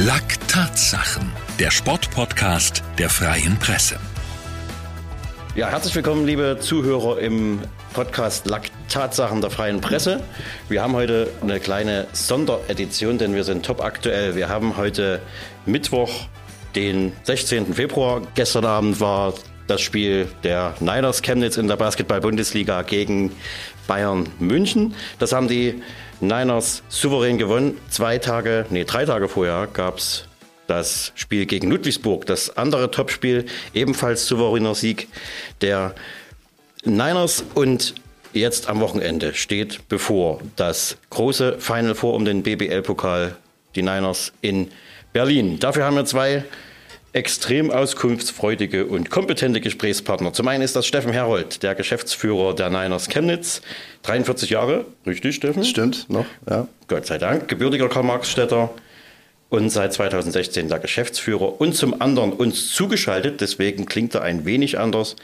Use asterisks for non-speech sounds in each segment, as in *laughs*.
Lack Tatsachen, der Sportpodcast der Freien Presse. Ja, herzlich willkommen, liebe Zuhörer im Podcast Lack Tatsachen der Freien Presse. Wir haben heute eine kleine Sonderedition, denn wir sind top aktuell. Wir haben heute Mittwoch, den 16. Februar. Gestern Abend war das Spiel der Niners Chemnitz in der Basketball-Bundesliga gegen Bayern München. Das haben die Niners souverän gewonnen. Zwei Tage, nee, drei Tage vorher gab es das Spiel gegen Ludwigsburg, das andere Topspiel, ebenfalls souveräner Sieg der Niners und jetzt am Wochenende steht bevor das große Final Four um den BBL-Pokal, die Niners in Berlin. Dafür haben wir zwei extrem auskunftsfreudige und kompetente Gesprächspartner. Zum einen ist das Steffen Herold, der Geschäftsführer der Niners Chemnitz. 43 Jahre, richtig, Steffen? Stimmt, noch, ja. Gott sei Dank. Gebürtiger Karl-Marx-Städter und seit 2016 der Geschäftsführer. Und zum anderen uns zugeschaltet, deswegen klingt er ein wenig anders,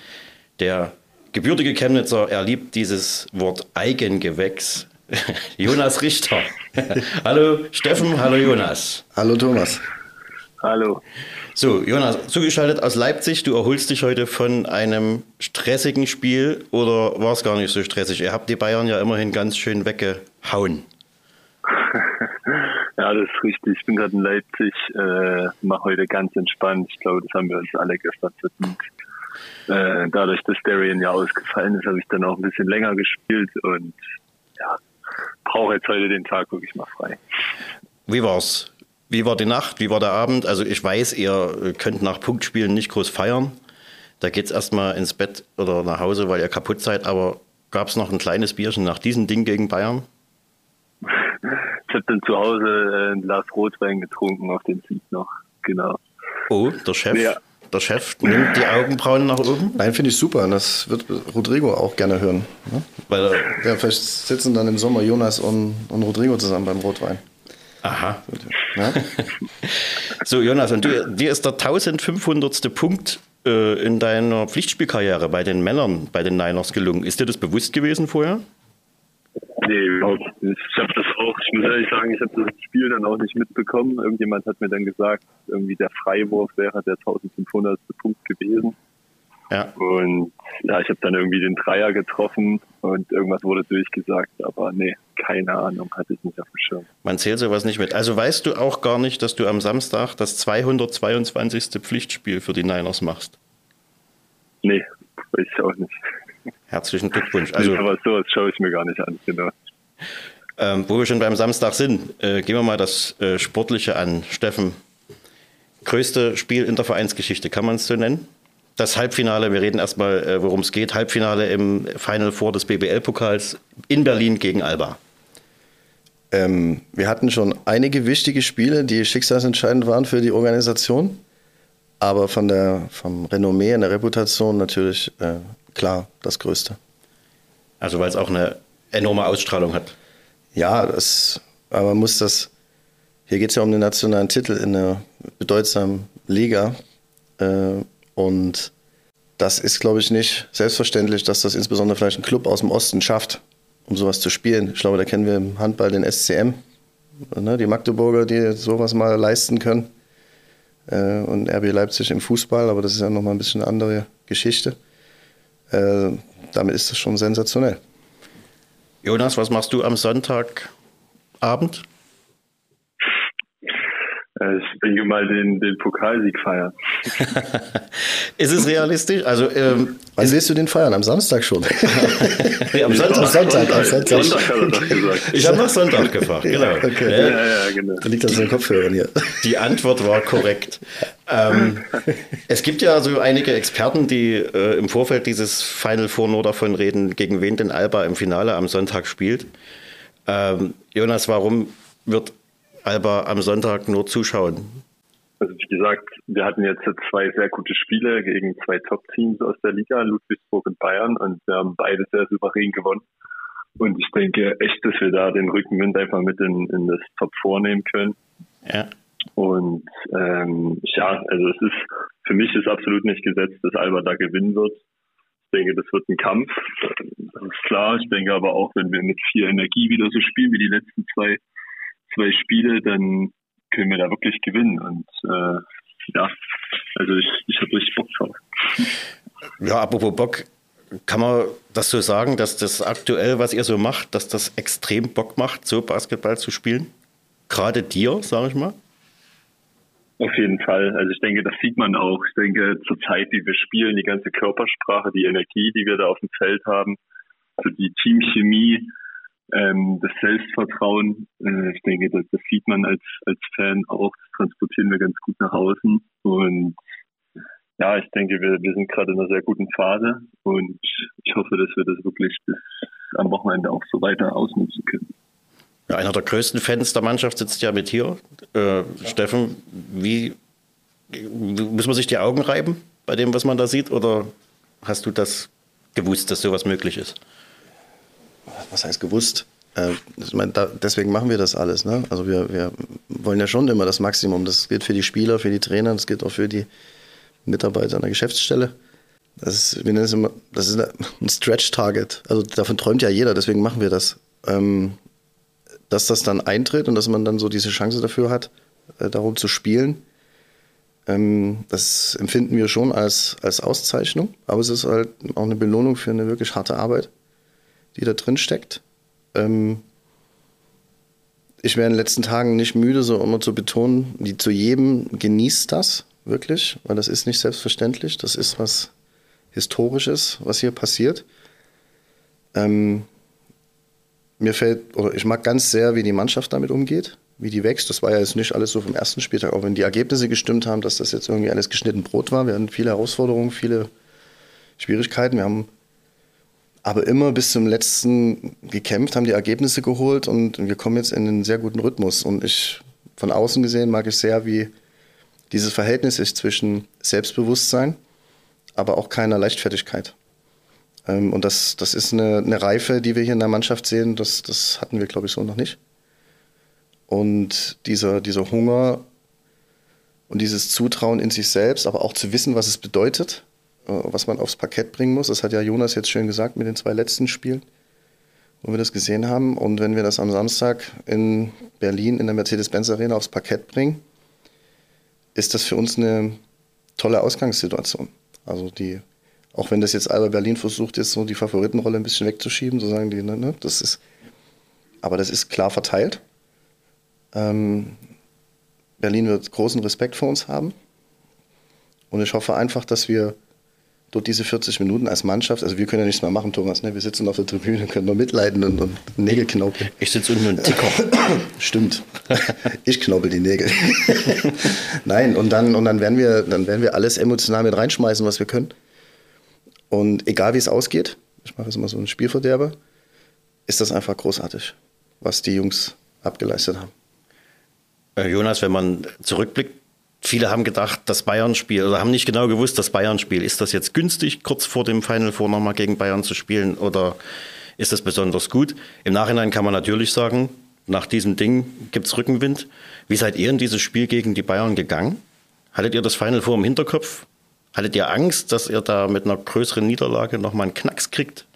der gebürtige Chemnitzer, er liebt dieses Wort Eigengewächs. *laughs* Jonas Richter. *laughs* hallo Steffen, hallo Jonas. Hallo Thomas. Hallo. So, Jonas, zugeschaltet aus Leipzig. Du erholst dich heute von einem stressigen Spiel oder war es gar nicht so stressig? Ihr habt die Bayern ja immerhin ganz schön weggehauen. *laughs* ja, das ist richtig. Ich bin gerade in Leipzig, äh, mache heute ganz entspannt. Ich glaube, das haben wir uns alle gestern verdient. Äh, dadurch, dass Darien ja ausgefallen ist, habe ich dann auch ein bisschen länger gespielt und ja, brauche jetzt heute den Tag wirklich mal frei. Wie war's? Wie war die Nacht? Wie war der Abend? Also ich weiß, ihr könnt nach Punktspielen nicht groß feiern. Da geht es erstmal ins Bett oder nach Hause, weil ihr kaputt seid. Aber gab es noch ein kleines Bierchen nach diesem Ding gegen Bayern? Ich habe dann zu Hause äh, ein Glas Rotwein getrunken auf den Sieg noch. Genau. Oh, der Chef. Ja. Der Chef nimmt die Augenbrauen nach oben. Nein, finde ich super. Das wird Rodrigo auch gerne hören. Ne? Weil ja, vielleicht sitzen dann im Sommer Jonas und, und Rodrigo zusammen beim Rotwein. Aha. Ja? *laughs* so, Jonas, und du, dir ist der 1500. Punkt äh, in deiner Pflichtspielkarriere bei den Männern, bei den Niners gelungen. Ist dir das bewusst gewesen vorher? Nee, überhaupt nicht. Ich habe das auch, ich muss ehrlich sagen, ich habe das Spiel dann auch nicht mitbekommen. Irgendjemand hat mir dann gesagt, irgendwie der Freiwurf wäre der 1500. Punkt gewesen. Ja. Und ja, ich habe dann irgendwie den Dreier getroffen und irgendwas wurde durchgesagt, aber nee, keine Ahnung, hatte ich nicht auf dem Schirm. Man zählt sowas nicht mit. Also weißt du auch gar nicht, dass du am Samstag das 222. Pflichtspiel für die Niners machst? Nee, weiß ich auch nicht. Herzlichen Glückwunsch. Also, *laughs* aber sowas schaue ich mir gar nicht an, genau. Ähm, wo wir schon beim Samstag sind, äh, gehen wir mal das äh, Sportliche an. Steffen, größte Spiel in der Vereinsgeschichte, kann man es so nennen? Das Halbfinale, wir reden erstmal, äh, worum es geht, Halbfinale im Final Four des BBL-Pokals in Berlin gegen Alba. Ähm, wir hatten schon einige wichtige Spiele, die schicksalsentscheidend waren für die Organisation. Aber von der, vom Renommee und der Reputation natürlich äh, klar das Größte. Also weil es auch eine enorme Ausstrahlung hat. Ja, das, aber man muss das, hier geht es ja um den nationalen Titel in einer bedeutsamen Liga. Äh, und das ist, glaube ich, nicht selbstverständlich, dass das insbesondere vielleicht ein Club aus dem Osten schafft, um sowas zu spielen. Ich glaube, da kennen wir im Handball den SCM, ne, die Magdeburger, die sowas mal leisten können. Äh, und RB Leipzig im Fußball, aber das ist ja nochmal ein bisschen eine andere Geschichte. Äh, damit ist das schon sensationell. Jonas, was machst du am Sonntagabend? Äh, ich denke mal den, den Pokalsieg feiern. *laughs* ist es realistisch? Also, ähm, Wann willst du den feiern? Am Samstag schon? *laughs* nee, *laughs* am Sonntag. Am Sonntag, am Sonntag. Sonntag hat er doch gesagt. Ich habe nach Sonntag gefragt, genau. Ja, okay. ja, ja, ja, genau. Da liegt das in den Kopfhörern hier. Die Antwort war korrekt. ähm, es gibt ja so einige Experten, die äh, im Vorfeld dieses Final Four nur davon reden, gegen wen denn Alba im Finale am Sonntag spielt. Ähm, Jonas, warum wird Alba am Sonntag nur zuschauen? Also wie gesagt, wir hatten jetzt zwei sehr gute Spiele gegen zwei Top-Teams aus der Liga, Ludwigsburg und Bayern, und wir haben beide sehr souverän gewonnen. Und ich denke echt, dass wir da den Rückenwind einfach mit in, in das Top vornehmen können. Ja. Und ähm, ja, also es ist für mich ist absolut nicht gesetzt, dass Alba da gewinnen wird. Ich denke, das wird ein Kampf. Das ist klar. Ich denke aber auch, wenn wir mit viel Energie wieder so spielen wie die letzten zwei zwei Spiele, dann können wir da wirklich gewinnen. Und äh, ja, also ich, ich habe richtig Bock drauf. Ja, apropos Bock, kann man das so sagen, dass das aktuell, was ihr so macht, dass das extrem Bock macht, so Basketball zu spielen? Gerade dir, sage ich mal? Auf jeden Fall. Also ich denke, das sieht man auch. Ich denke, zur Zeit, wie wir spielen, die ganze Körpersprache, die Energie, die wir da auf dem Feld haben, so die Teamchemie, ähm, das Selbstvertrauen, äh, ich denke, das, das sieht man als, als Fan auch, das transportieren wir ganz gut nach außen. Und ja, ich denke, wir, wir sind gerade in einer sehr guten Phase und ich hoffe, dass wir das wirklich bis am Wochenende auch so weiter ausnutzen können. Ja, einer der größten Fans der Mannschaft sitzt ja mit hier. Äh, ja. Steffen, wie muss man sich die Augen reiben bei dem, was man da sieht? Oder hast du das gewusst, dass sowas möglich ist? Was heißt gewusst? Äh, deswegen machen wir das alles. Ne? Also wir, wir wollen ja schon immer das Maximum. Das gilt für die Spieler, für die Trainer, das gilt auch für die Mitarbeiter an der Geschäftsstelle. Das ist, wir nennen es immer, das ist ein Stretch-Target. Also davon träumt ja jeder, deswegen machen wir das. Ähm, dass das dann eintritt und dass man dann so diese Chance dafür hat, äh, darum zu spielen, ähm, das empfinden wir schon als, als Auszeichnung. Aber es ist halt auch eine Belohnung für eine wirklich harte Arbeit, die da drin steckt. Ähm, ich wäre in den letzten Tagen nicht müde, so immer zu betonen, die zu jedem genießt das wirklich, weil das ist nicht selbstverständlich. Das ist was Historisches, was hier passiert. Ähm, mir fällt, oder ich mag ganz sehr, wie die Mannschaft damit umgeht, wie die wächst. Das war ja jetzt nicht alles so vom ersten Spieltag, auch wenn die Ergebnisse gestimmt haben, dass das jetzt irgendwie alles geschnitten Brot war. Wir hatten viele Herausforderungen, viele Schwierigkeiten. Wir haben aber immer bis zum letzten gekämpft, haben die Ergebnisse geholt und wir kommen jetzt in einen sehr guten Rhythmus. Und ich, von außen gesehen, mag ich sehr, wie dieses Verhältnis ist zwischen Selbstbewusstsein, aber auch keiner Leichtfertigkeit. Ähm, und das, das ist eine, eine Reife, die wir hier in der Mannschaft sehen, das, das hatten wir, glaube ich, so noch nicht. Und dieser, dieser Hunger und dieses Zutrauen in sich selbst, aber auch zu wissen, was es bedeutet, was man aufs Parkett bringen muss, das hat ja Jonas jetzt schön gesagt mit den zwei letzten Spielen, wo wir das gesehen haben. Und wenn wir das am Samstag in Berlin in der Mercedes-Benz Arena aufs Parkett bringen, ist das für uns eine tolle Ausgangssituation. Also die auch wenn das jetzt Alba Berlin versucht, jetzt so die Favoritenrolle ein bisschen wegzuschieben, so sagen die, ne, ne das ist, aber das ist klar verteilt. Ähm, Berlin wird großen Respekt vor uns haben. Und ich hoffe einfach, dass wir dort diese 40 Minuten als Mannschaft, also wir können ja nichts mehr machen, Thomas, ne? wir sitzen auf der Tribüne, können nur mitleiden und, und Nägel knaubeln. Ich sitze unten und Ticker. *coughs* Stimmt. Ich knaubel die Nägel. *laughs* Nein, und dann, und dann werden wir, dann werden wir alles emotional mit reinschmeißen, was wir können. Und egal wie es ausgeht, ich mache jetzt immer so einen Spielverderber, ist das einfach großartig, was die Jungs abgeleistet haben. Äh, Jonas, wenn man zurückblickt, viele haben gedacht, das Bayern-Spiel, oder haben nicht genau gewusst, das Bayern-Spiel, ist das jetzt günstig, kurz vor dem Final Four nochmal gegen Bayern zu spielen oder ist das besonders gut? Im Nachhinein kann man natürlich sagen, nach diesem Ding gibt es Rückenwind. Wie seid ihr in dieses Spiel gegen die Bayern gegangen? Hattet ihr das Final Four im Hinterkopf? Hattet ihr Angst, dass ihr da mit einer größeren Niederlage nochmal einen Knacks kriegt?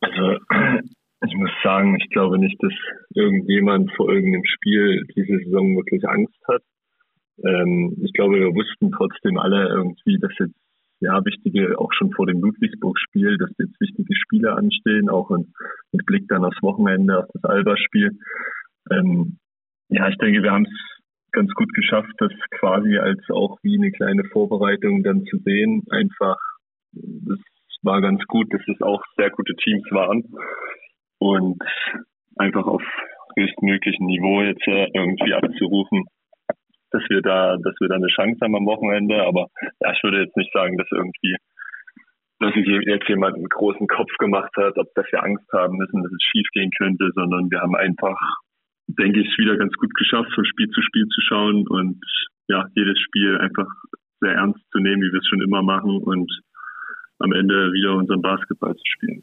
Also, ich muss sagen, ich glaube nicht, dass irgendjemand vor irgendeinem Spiel diese Saison wirklich Angst hat. Ähm, ich glaube, wir wussten trotzdem alle irgendwie, dass jetzt ja wichtige, auch schon vor dem Ludwigsburg-Spiel, dass jetzt wichtige Spiele anstehen, auch mit Blick dann aufs Wochenende, auf das Alba-Spiel. Ähm, ja, ich denke, wir haben es ganz gut geschafft, das quasi als auch wie eine kleine Vorbereitung dann zu sehen. Einfach, das war ganz gut, dass es auch sehr gute Teams waren und einfach auf höchstmöglichen Niveau jetzt äh, irgendwie abzurufen, dass wir da, dass wir da eine Chance haben am Wochenende. Aber ja, ich würde jetzt nicht sagen, dass irgendwie, dass sich jetzt jemand einen großen Kopf gemacht hat, ob dass wir Angst haben müssen, dass es schief gehen könnte, sondern wir haben einfach denke ich, wieder ganz gut geschafft, von Spiel zu Spiel zu schauen und ja, jedes Spiel einfach sehr ernst zu nehmen, wie wir es schon immer machen und am Ende wieder unseren Basketball zu spielen.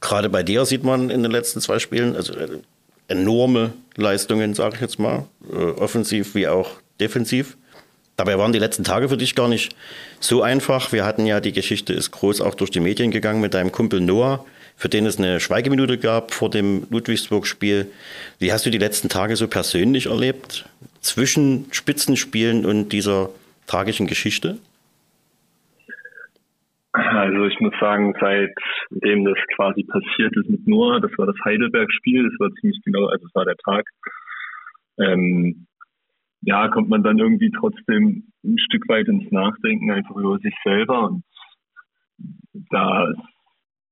Gerade bei dir sieht man in den letzten zwei Spielen also äh, enorme Leistungen, sage ich jetzt mal, äh, offensiv wie auch defensiv. Dabei waren die letzten Tage für dich gar nicht so einfach. Wir hatten ja die Geschichte ist groß auch durch die Medien gegangen mit deinem Kumpel Noah, für den es eine Schweigeminute gab vor dem Ludwigsburg-Spiel. Wie hast du die letzten Tage so persönlich erlebt? Zwischen Spitzenspielen und dieser tragischen Geschichte? Also ich muss sagen, seitdem das quasi passiert ist mit Noah, das war das Heidelberg-Spiel, das war ziemlich genau, also es war der Tag, ähm, ja, kommt man dann irgendwie trotzdem ein Stück weit ins Nachdenken einfach über sich selber und da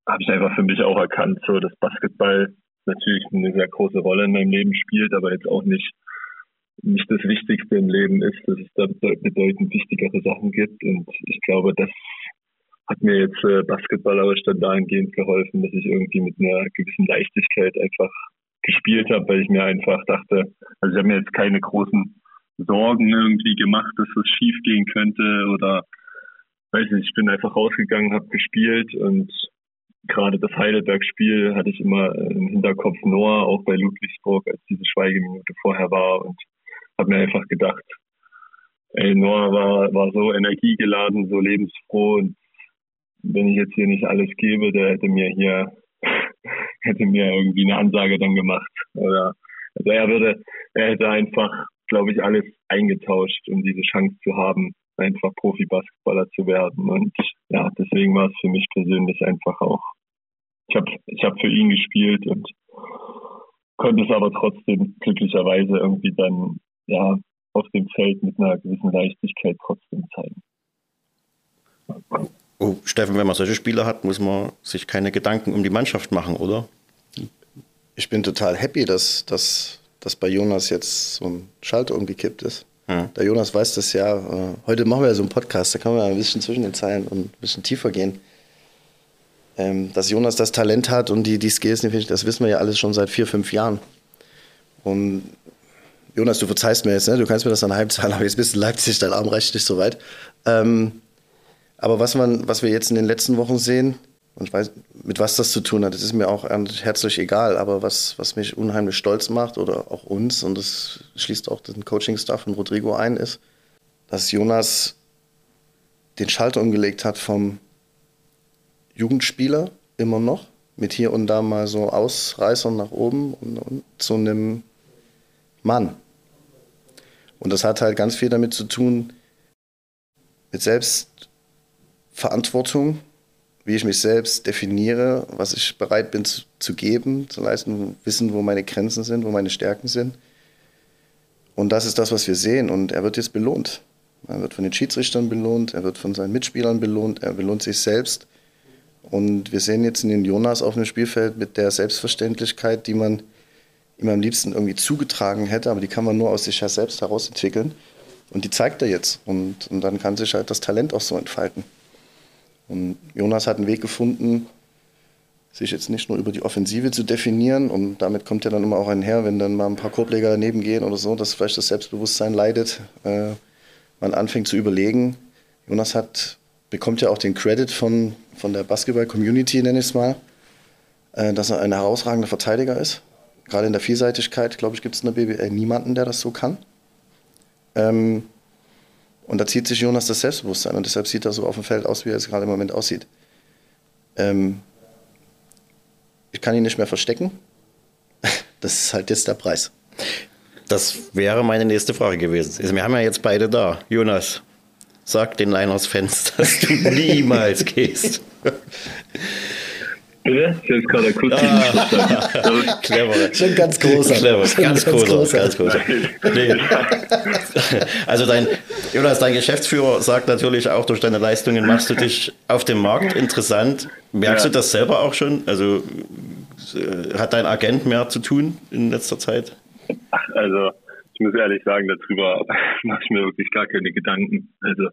habe ich einfach für mich auch erkannt, so dass Basketball natürlich eine sehr große Rolle in meinem Leben spielt, aber jetzt auch nicht nicht das Wichtigste im Leben ist, dass es da bedeutend wichtigere Sachen gibt. Und ich glaube, das hat mir jetzt äh, basketballerisch dann dahingehend geholfen, dass ich irgendwie mit einer gewissen Leichtigkeit einfach gespielt habe, weil ich mir einfach dachte, also ich habe mir jetzt keine großen Sorgen irgendwie gemacht, dass was schief gehen könnte oder weiß nicht, ich bin einfach rausgegangen, habe gespielt und gerade das Heidelberg-Spiel hatte ich immer im Hinterkopf Noah, auch bei Ludwigsburg, als diese Schweigeminute vorher war und habe mir einfach gedacht, ey, Noah war, war so energiegeladen, so lebensfroh und wenn ich jetzt hier nicht alles gebe, der hätte mir hier, *laughs* hätte mir irgendwie eine Ansage dann gemacht. Oder also er würde, er hätte einfach, glaube ich, alles eingetauscht, um diese Chance zu haben, einfach Profi-Basketballer zu werden. Und ja, deswegen war es für mich persönlich einfach auch. Ich habe ich hab für ihn gespielt und konnte es aber trotzdem glücklicherweise irgendwie dann ja auf dem Feld mit einer gewissen Leichtigkeit trotzdem zeigen. Oh, Steffen, wenn man solche Spieler hat, muss man sich keine Gedanken um die Mannschaft machen, oder? Ich bin total happy, dass, dass, dass bei Jonas jetzt so ein Schalter umgekippt ist. Ja. Der Jonas weiß das ja. Äh, heute machen wir ja so einen Podcast, da kann man ein bisschen zwischen den Zeilen und ein bisschen tiefer gehen. Ähm, dass Jonas das Talent hat und die, die Skills, das wissen wir ja alles schon seit vier, fünf Jahren. Und Jonas, du verzeihst mir jetzt, ne? du kannst mir das an Heimzahlen, *laughs* aber jetzt bist du in Leipzig, dein Arm reicht nicht so weit. Ähm, aber was, man, was wir jetzt in den letzten Wochen sehen, und ich weiß, mit was das zu tun hat, das ist mir auch herzlich egal, aber was, was mich unheimlich stolz macht oder auch uns, und das schließt auch den Coaching-Staff von Rodrigo ein, ist, dass Jonas den Schalter umgelegt hat vom Jugendspieler immer noch, mit hier und da mal so Ausreißern nach oben und, und zu einem Mann. Und das hat halt ganz viel damit zu tun, mit Selbstverantwortung, wie ich mich selbst definiere, was ich bereit bin zu, zu geben, zu leisten, wissen, wo meine Grenzen sind, wo meine Stärken sind. Und das ist das, was wir sehen. Und er wird jetzt belohnt. Er wird von den Schiedsrichtern belohnt, er wird von seinen Mitspielern belohnt, er belohnt sich selbst. Und wir sehen jetzt in den Jonas auf dem Spielfeld mit der Selbstverständlichkeit, die man ihm am liebsten irgendwie zugetragen hätte, aber die kann man nur aus sich selbst heraus entwickeln. Und die zeigt er jetzt. Und, und dann kann sich halt das Talent auch so entfalten. Und Jonas hat einen Weg gefunden, sich jetzt nicht nur über die Offensive zu definieren. Und damit kommt ja dann immer auch einher, wenn dann mal ein paar Korbleger daneben gehen oder so, dass vielleicht das Selbstbewusstsein leidet, äh, man anfängt zu überlegen. Jonas hat, bekommt ja auch den Credit von, von der Basketball-Community, nenne ich es mal, äh, dass er ein herausragender Verteidiger ist gerade in der Vielseitigkeit, glaube ich, gibt es in der BBL niemanden, der das so kann. Ähm, und da zieht sich Jonas das Selbstbewusstsein und deshalb sieht er so auf dem Feld aus, wie er es gerade im Moment aussieht. Ähm, ich kann ihn nicht mehr verstecken. *laughs* Das ist halt jetzt der Preis. Das wäre meine nächste Frage gewesen. Wir haben ja jetzt beide da. Jonas, sag den Liners-Fans, dass du *laughs* niemals gehst. *laughs* Bitte? Ich habe gerade kurz ah, *laughs* Clever. Schon ganz großer. Clever. Ganz, ganz großer. Ganz großer. Nee. *laughs* Also dein, Jonas, dein Geschäftsführer sagt natürlich auch, durch deine Leistungen machst du dich auf dem Markt interessant. Merkst ja. du das selber auch schon? Also äh, hat dein Agent mehr zu tun in letzter Zeit? Also ich muss ehrlich sagen, darüber *laughs* mache ich mir wirklich gar keine Gedanken. Also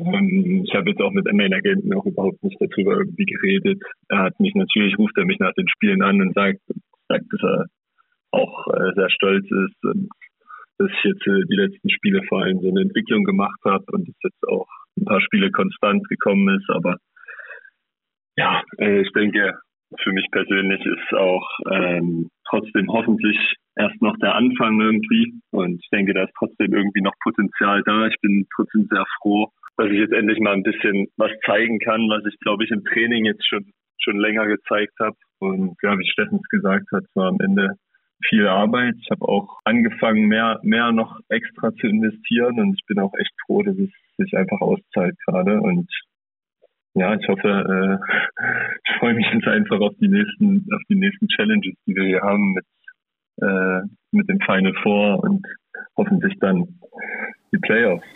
ich habe jetzt auch mit meinen Agenten auch überhaupt nicht darüber irgendwie geredet. Er hat mich natürlich, ruft er mich nach den Spielen an und sagt, sagt dass er auch äh, sehr stolz ist und dass ich jetzt äh, die letzten Spiele vor allem so eine Entwicklung gemacht habe und dass jetzt auch ein paar Spiele konstant gekommen ist. Aber ja, äh, ich denke, für mich persönlich ist auch ähm, trotzdem hoffentlich erst noch der Anfang irgendwie. Und ich denke, da ist trotzdem irgendwie noch Potenzial da. Ich bin trotzdem sehr froh, dass ich jetzt endlich mal ein bisschen was zeigen kann, was ich glaube ich im Training jetzt schon schon länger gezeigt habe. Und ja, wie Steffens gesagt hat, war am Ende viel Arbeit. Ich habe auch angefangen, mehr, mehr noch extra zu investieren und ich bin auch echt froh, dass es sich einfach auszahlt gerade. Und ja, ich hoffe, äh, *laughs* ich freue mich jetzt einfach auf die nächsten, auf die nächsten Challenges, die wir hier haben mit, äh, mit dem Final Four und hoffentlich dann die Playoffs.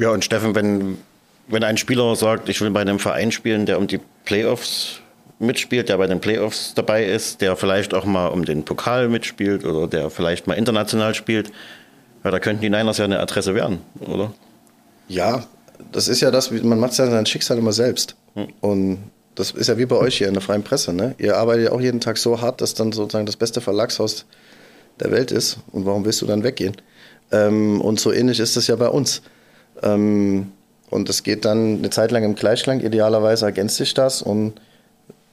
Ja, und Steffen, wenn, wenn ein Spieler sagt, ich will bei einem Verein spielen, der um die Playoffs mitspielt, der bei den Playoffs dabei ist, der vielleicht auch mal um den Pokal mitspielt oder der vielleicht mal international spielt, ja, da könnten die Niners ja eine Adresse werden, oder? Ja, das ist ja das, man macht ja sein Schicksal immer selbst. Hm. Und das ist ja wie bei euch hier in der freien Presse. Ne? Ihr arbeitet ja auch jeden Tag so hart, dass dann sozusagen das beste Verlagshaus der Welt ist. Und warum willst du dann weggehen? Ähm, und so ähnlich ist es ja bei uns. Ähm, und es geht dann eine Zeit lang im Gleichklang. Idealerweise ergänzt sich das. Und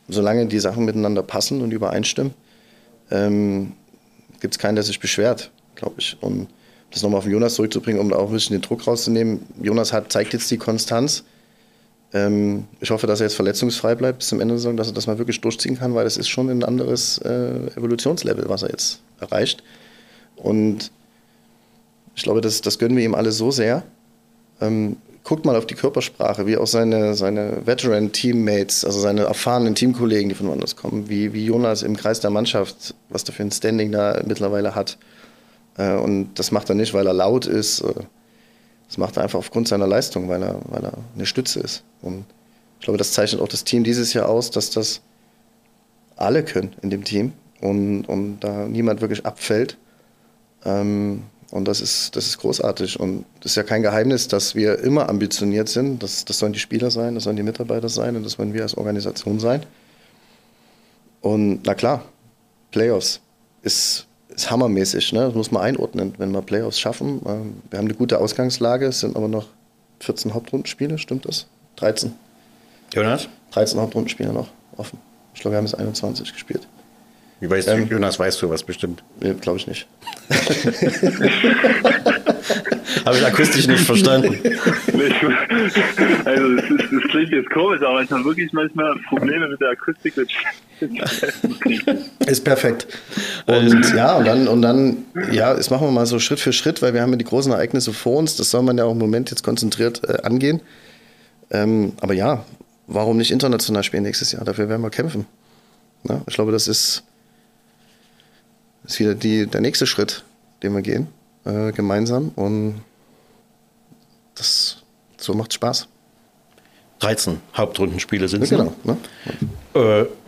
solange die Sachen miteinander passen und übereinstimmen, ähm, gibt es keinen, der sich beschwert, glaube ich. Und das nochmal auf Jonas zurückzubringen, um da auch ein bisschen den Druck rauszunehmen. Jonas hat, zeigt jetzt die Konstanz. Ähm, ich hoffe, dass er jetzt verletzungsfrei bleibt bis zum Ende der Saison, dass er das mal wirklich durchziehen kann, weil das ist schon ein anderes äh, Evolutionslevel, was er jetzt erreicht. Und ich glaube, das, das gönnen wir ihm alle so sehr. Ähm, guckt mal auf die Körpersprache, wie auch seine, seine Veteran-Teammates, also seine erfahrenen Teamkollegen, die von woanders kommen, wie, wie Jonas im Kreis der Mannschaft, was der für ein Standing da mittlerweile hat. Äh, und das macht er nicht, weil er laut ist. Äh, das macht er einfach aufgrund seiner Leistung, weil er, weil er eine Stütze ist. Und ich glaube, das zeichnet auch das Team dieses Jahr aus, dass das alle können in dem Team und, und da niemand wirklich abfällt. Ähm, und das ist, das ist großartig. Und das ist ja kein Geheimnis, dass wir immer ambitioniert sind. Das, das sollen die Spieler sein, das sollen die Mitarbeiter sein und das wollen wir als Organisation sein. Und na klar, Playoffs ist, ist hammermäßig. Ne? Das muss man einordnen, wenn wir Playoffs schaffen. Ähm, wir haben eine gute Ausgangslage, es sind aber noch 14 Hauptrundenspiele, stimmt das? 13. Jonas? 13 Hauptrundenspiele noch offen. Ich glaube, wir haben jetzt 21 gespielt. Wie weißt ähm, du, Jonas, weißt du was bestimmt? Nee, glaube ich nicht. *laughs* Habe ich akustisch nicht verstanden. also, das, klingt jetzt komisch, aber ich habe wirklich manchmal Probleme mit der Akustik. ist perfekt. Und ja, und dann, und dann, ja, das machen wir mal so Schritt für Schritt, weil wir haben ja die großen Ereignisse vor uns. Das soll man ja auch im Moment jetzt konzentriert äh, angehen. Ähm, aber ja, warum nicht international spielen nächstes Jahr? Dafür werden wir kämpfen. Ja, ich glaube, das ist ist wieder die, der nächste Schritt, den wir gehen, äh, gemeinsam. Und das so macht Spaß. 13 Hauptrundenspiele sind es. Ja, genau. Ne?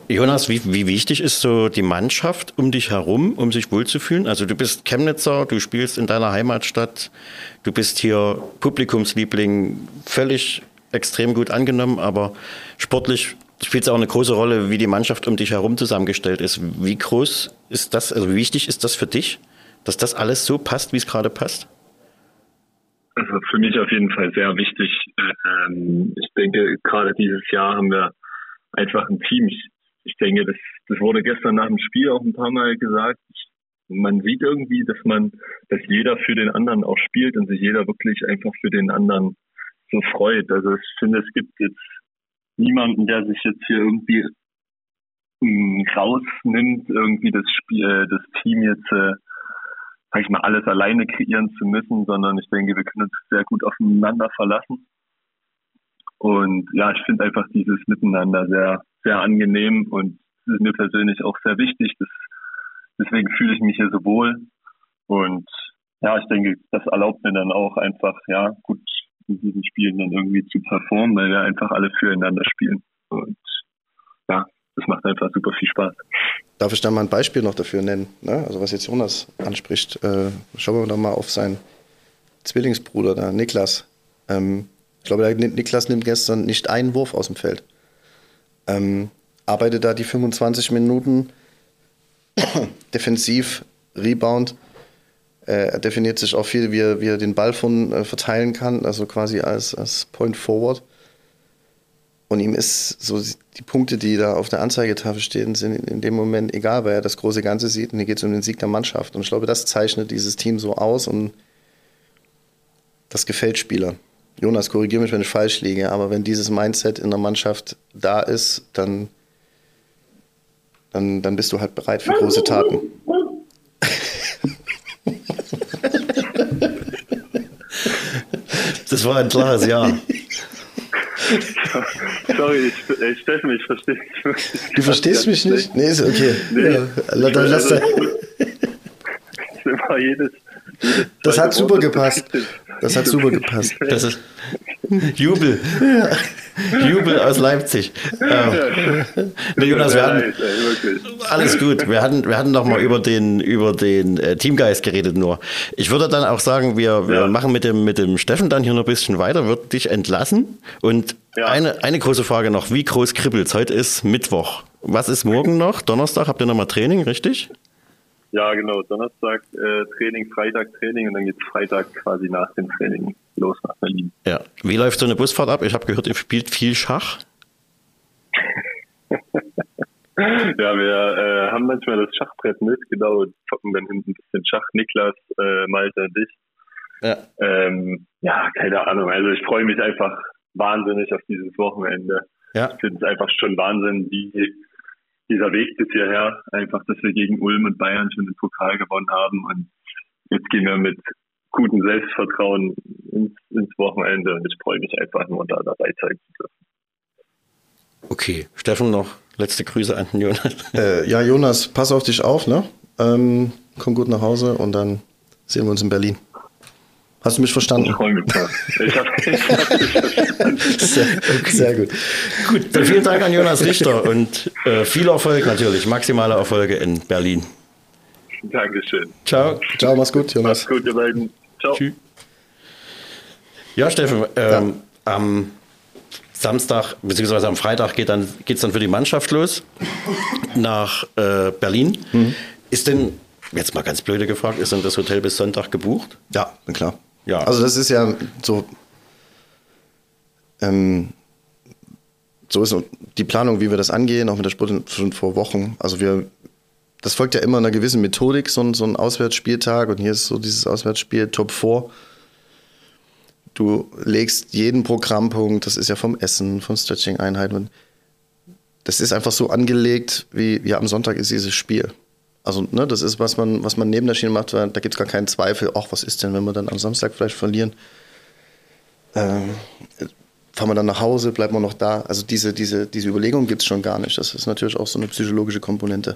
Äh, Jonas, wie, wie, wichtig ist so die Mannschaft um dich herum, um sich wohlzufühlen? Also du bist Chemnitzer, du spielst in deiner Heimatstadt, du bist hier Publikumsliebling, völlig extrem gut angenommen, aber sportlich spielt es auch eine große Rolle, wie die Mannschaft um dich herum zusammengestellt ist. Wie groß ist das, also wie wichtig ist das für dich, dass das alles so passt, wie es gerade passt? Also für mich auf jeden Fall sehr wichtig. Ähm, ich denke, gerade dieses Jahr haben wir einfach ein Team. Ich, denke, das, das wurde gestern nach dem Spiel auch ein paar Mal gesagt. Man sieht irgendwie, dass man, dass jeder für den anderen auch spielt und sich jeder wirklich einfach für den anderen so freut. Also ich finde, es gibt jetzt niemanden, der sich jetzt hier irgendwie ähm, rausnimmt, irgendwie das Spiel, äh, das Team jetzt, äh, sag ich mal, alles alleine kreieren zu müssen, sondern ich denke, wir können uns sehr gut aufeinander verlassen. Und ja, ich finde einfach dieses Miteinander sehr, sehr angenehm und ist mir persönlich auch sehr wichtig. Das, deswegen fühle ich mich hier so wohl. Und ja, ich denke, das erlaubt mir dann auch einfach, ja, gut in diesen Spielen dann irgendwie zu performen, weil wir einfach alle füreinander spielen. Und ja, das macht einfach super viel Spaß. Darf ich da mal ein Beispiel noch dafür nennen? Ne? Also was jetzt Jonas anspricht. Äh, schauen wir doch mal auf seinen Zwillingsbruder, da, Niklas. Ähm, ich glaube, der Niklas nimmt gestern nicht einen Wurf aus dem Feld. Ähm, arbeitet da die 25 Minuten *coughs* defensiv, Rebound, er definiert sich auch viel, wie er, wie er den Ball von äh, verteilen kann, also quasi als, als Point Forward. Und ihm ist so die Punkte, die da auf der Anzeigetafel stehen, sind in dem Moment egal, weil er das große Ganze sieht und hier geht es um den Sieg der Mannschaft. Und ich glaube, das zeichnet dieses Team so aus und das gefällt Spielern. Jonas, korrigiere mich, wenn ich falsch liege, aber wenn dieses Mindset in der Mannschaft da ist, dann dann, dann bist du halt bereit für große Taten. Das war ein klares Ja. *laughs* Sorry, ich, Steffen, ich verstehe dich wirklich. Du verstehst mich nicht? Nee, ist okay. Nee, Ja, dann lass also, da- *laughs* ich mal jedes, jedes Das hat super Wort, gepasst. Das hat super gepasst. Das ist Jubel. Jubel aus Leipzig. Ähm, nee, Jonas, wir hatten. Alles gut. Wir hatten, wir hatten noch mal über den, über den äh, Teamgeist geredet nur. Ich würde dann auch sagen, wir, wir Ja. machen mit dem, mit dem Steffen dann hier noch ein bisschen weiter, wird dich entlassen. Und Ja. eine, eine große Frage noch. Wie groß kribbelt's? Heute ist Mittwoch. Was ist morgen noch? Donnerstag habt ihr noch mal Training, richtig? Ja, genau. Donnerstag äh, Training, Freitag Training und dann geht's Freitag quasi nach dem Training los nach Berlin. Ja. Wie läuft so eine Busfahrt ab? Ich habe gehört, ihr spielt viel Schach. *laughs* *laughs* Ja, wir äh, haben manchmal das Schachbrett mit, genau, und zocken dann hinten ein bisschen Schach. Niklas, äh, Malte und ich. Ja. Ähm, ja, keine Ahnung. Also ich freue mich einfach wahnsinnig auf dieses Wochenende. Ja. Ich finde es einfach schon Wahnsinn, wie dieser Weg bis hierher, einfach, dass wir gegen Ulm und Bayern schon den Pokal gewonnen haben und jetzt gehen wir mit gutem Selbstvertrauen ins, ins Wochenende und ich freue mich einfach nur da dabei sein zu dürfen. Okay. Steffen noch letzte Grüße an den Jonas. *laughs* Äh, ja, Jonas, pass auf dich auf, ne? Ähm, komm gut nach Hause und dann sehen wir uns in Berlin. Hast du mich Ich verstanden? freue mich. drauf. Ich habe dich verstanden. Sehr, sehr gut. Gut, dann vielen Dank an Jonas Richter und äh, viel Erfolg natürlich, maximale Erfolge in Berlin. Dankeschön. Ciao. Ciao, mach's gut, Jonas. Macht's gut, ihr beiden. Ciao. Tschüss. Ja, Steffen, ähm, am Samstag bzw. am Freitag geht dann geht's dann für die Mannschaft los nach äh, Berlin. Ist denn jetzt mal ganz blöde gefragt, ist denn das Hotel bis Sonntag gebucht? Ja, na klar. Ja. Also das ist ja so, ähm, so ist die Planung, wie wir das angehen, auch mit der Sport schon vor Wochen. Also wir, das folgt ja immer einer gewissen Methodik, so ein, so ein Auswärtsspieltag und hier ist so dieses Auswärtsspiel Top 4. Du legst jeden Programmpunkt, das ist ja vom Essen, von Stretching-Einheiten. und Das ist einfach so angelegt, wie ja, am Sonntag ist dieses Spiel. Also, ne, das ist, was man, was man neben der Schiene macht, weil da gibt es gar keinen Zweifel, ach, was ist denn, wenn wir dann am Samstag vielleicht verlieren? Ähm, fahren wir dann nach Hause, bleiben wir noch da? Also diese, diese, diese Überlegung gibt es schon gar nicht. Das ist natürlich auch so eine psychologische Komponente.